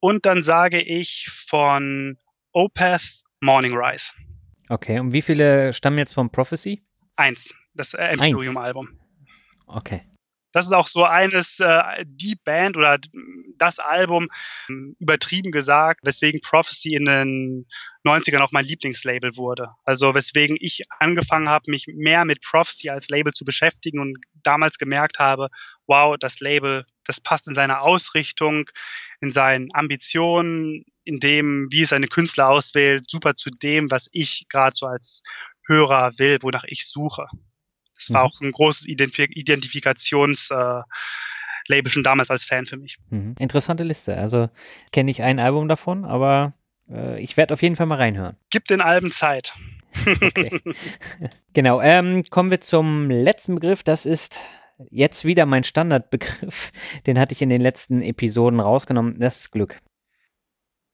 Und dann sage ich von Opeth, Morning Rise. Okay, und wie viele stammen jetzt von Prophecy? Eins, das äh, Empyreum-Album. Okay. Das ist auch so eines, äh, die Band oder das Album, übertrieben gesagt, weswegen Prophecy in den 90ern auch mein Lieblingslabel wurde. Also weswegen ich angefangen habe, mich mehr mit Prophecy als Label zu beschäftigen und damals gemerkt habe, wow, das Label, das passt in seiner Ausrichtung, in seinen Ambitionen, in dem, wie es seine Künstler auswählt, super zu dem, was ich gerade so als Hörer will, wonach ich suche. Das war mhm. auch ein großes Identif Identifikationslabel äh, schon damals als Fan für mich. Mhm. Interessante Liste. Also kenne ich ein Album davon, aber äh, ich werde auf jeden Fall mal reinhören. Gib den Alben Zeit. Okay. genau. Ähm, kommen wir zum letzten Begriff. Das ist jetzt wieder mein Standardbegriff. Den hatte ich in den letzten Episoden rausgenommen. Das ist Glück.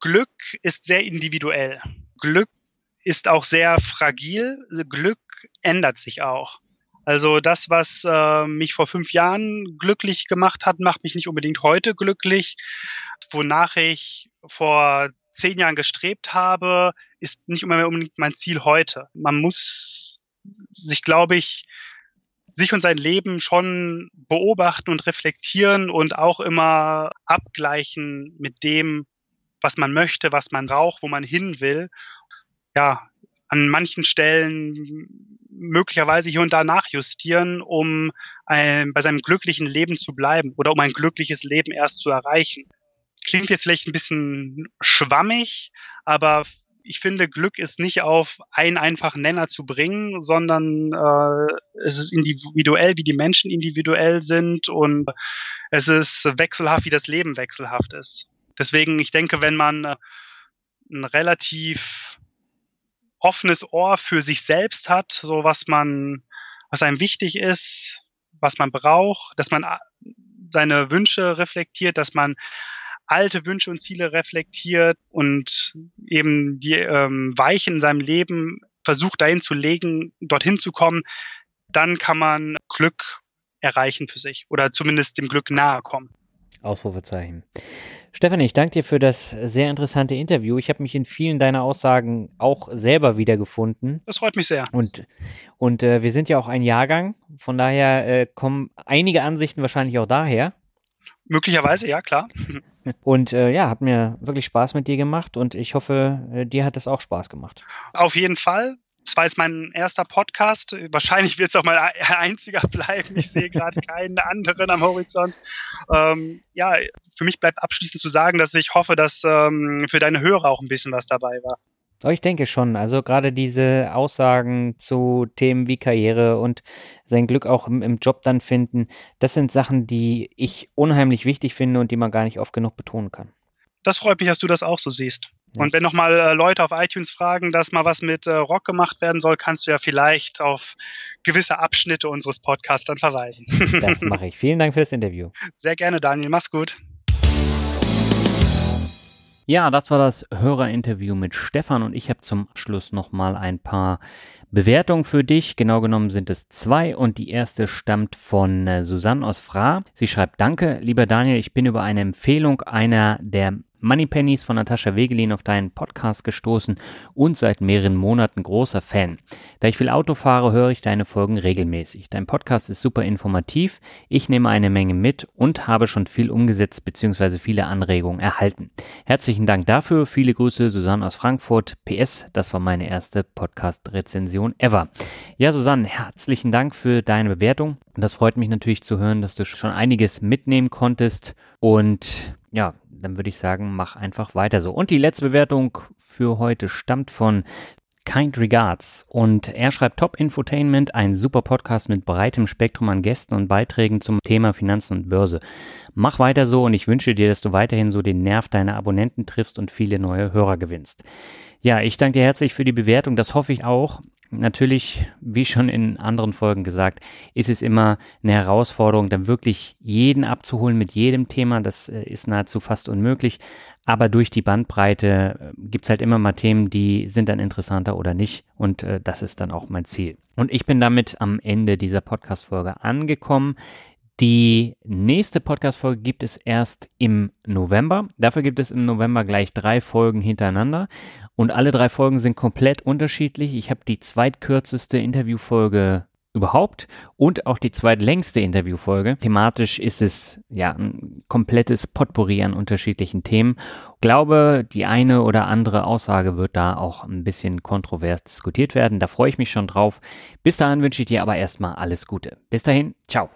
Glück ist sehr individuell. Glück ist auch sehr fragil. Glück ändert sich auch. Also das, was äh, mich vor fünf Jahren glücklich gemacht hat, macht mich nicht unbedingt heute glücklich. Wonach ich vor zehn Jahren gestrebt habe, ist nicht unbedingt mein Ziel heute. Man muss sich, glaube ich, sich und sein Leben schon beobachten und reflektieren und auch immer abgleichen mit dem, was man möchte, was man braucht, wo man hin will. Ja, an manchen Stellen möglicherweise hier und da nachjustieren, um ein, bei seinem glücklichen Leben zu bleiben oder um ein glückliches Leben erst zu erreichen. Klingt jetzt vielleicht ein bisschen schwammig, aber ich finde, Glück ist nicht auf einen einfachen Nenner zu bringen, sondern äh, es ist individuell, wie die Menschen individuell sind und es ist wechselhaft, wie das Leben wechselhaft ist. Deswegen, ich denke, wenn man äh, ein relativ offenes Ohr für sich selbst hat, so was man, was einem wichtig ist, was man braucht, dass man äh, seine Wünsche reflektiert, dass man alte Wünsche und Ziele reflektiert und eben die ähm, Weichen in seinem Leben versucht dahin zu legen, dorthin zu kommen, dann kann man Glück erreichen für sich oder zumindest dem Glück nahe kommen. Ausrufezeichen. Stefanie, ich danke dir für das sehr interessante Interview. Ich habe mich in vielen deiner Aussagen auch selber wiedergefunden. Das freut mich sehr. Und, und äh, wir sind ja auch ein Jahrgang, von daher äh, kommen einige Ansichten wahrscheinlich auch daher. Möglicherweise, ja, klar. Und äh, ja, hat mir wirklich Spaß mit dir gemacht und ich hoffe, äh, dir hat es auch Spaß gemacht. Auf jeden Fall. Es war jetzt mein erster Podcast. Wahrscheinlich wird es auch mein einziger bleiben. Ich sehe gerade keinen anderen am Horizont. Ähm, ja, für mich bleibt abschließend zu sagen, dass ich hoffe, dass ähm, für deine Hörer auch ein bisschen was dabei war. Oh, ich denke schon. Also gerade diese Aussagen zu Themen wie Karriere und sein Glück auch im, im, Job dann finden, das sind Sachen, die ich unheimlich wichtig finde und die man gar nicht oft genug betonen kann. Das freut mich, dass du das auch so siehst. Ja. Und wenn nochmal äh, Leute auf iTunes fragen, dass mal was mit äh, Rock gemacht werden soll, kannst du ja vielleicht auf gewisse Abschnitte unseres Podcasts dann verweisen. Das mache ich. Vielen Dank für das Interview. Sehr gerne, Daniel. Mach's gut. Ja, das war das Hörerinterview mit Stefan und ich habe zum Schluss nochmal ein paar Bewertungen für dich. Genau genommen sind es zwei und die erste stammt von äh, Susanne aus Fra. Sie schreibt, danke, lieber Daniel, ich bin über eine Empfehlung einer der Moneypennies von Natascha Wegelin auf deinen Podcast gestoßen und seit mehreren Monaten großer Fan. Da ich viel Auto fahre, höre ich deine Folgen regelmäßig. Dein Podcast ist super informativ, ich nehme eine Menge mit und habe schon viel umgesetzt bzw. viele Anregungen erhalten. Herzlichen Dank dafür, viele Grüße, Susanne aus Frankfurt. PS, das war meine erste Podcast-Rezension ever. Ja, Susanne, herzlichen Dank für deine Bewertung. Das freut mich natürlich zu hören, dass du schon einiges mitnehmen konntest und ja, dann würde ich sagen, mach einfach weiter so. Und die letzte Bewertung für heute stammt von Kind Regards und er schreibt Top Infotainment, ein super Podcast mit breitem Spektrum an Gästen und Beiträgen zum Thema Finanzen und Börse. Mach weiter so und ich wünsche dir, dass du weiterhin so den Nerv deiner Abonnenten triffst und viele neue Hörer gewinnst. Ja, ich danke dir herzlich für die Bewertung, das hoffe ich auch. Natürlich, wie schon in anderen Folgen gesagt, ist es immer eine Herausforderung, dann wirklich jeden abzuholen mit jedem Thema. Das äh, ist nahezu fast unmöglich. Aber durch die Bandbreite äh, gibt es halt immer mal Themen, die sind dann interessanter oder nicht. Und äh, das ist dann auch mein Ziel. Und ich bin damit am Ende dieser Podcast-Folge angekommen. Die nächste Podcast-Folge gibt es erst im November. Dafür gibt es im November gleich drei Folgen hintereinander. Und alle drei Folgen sind komplett unterschiedlich. Ich habe die zweitkürzeste Interviewfolge überhaupt und auch die zweitlängste Interviewfolge. Thematisch ist es ja ein komplettes Potpourri an unterschiedlichen Themen. Ich glaube, die eine oder andere Aussage wird da auch ein bisschen kontrovers diskutiert werden. Da freue ich mich schon drauf. Bis dahin wünsche ich dir aber erstmal alles Gute. Bis dahin, ciao.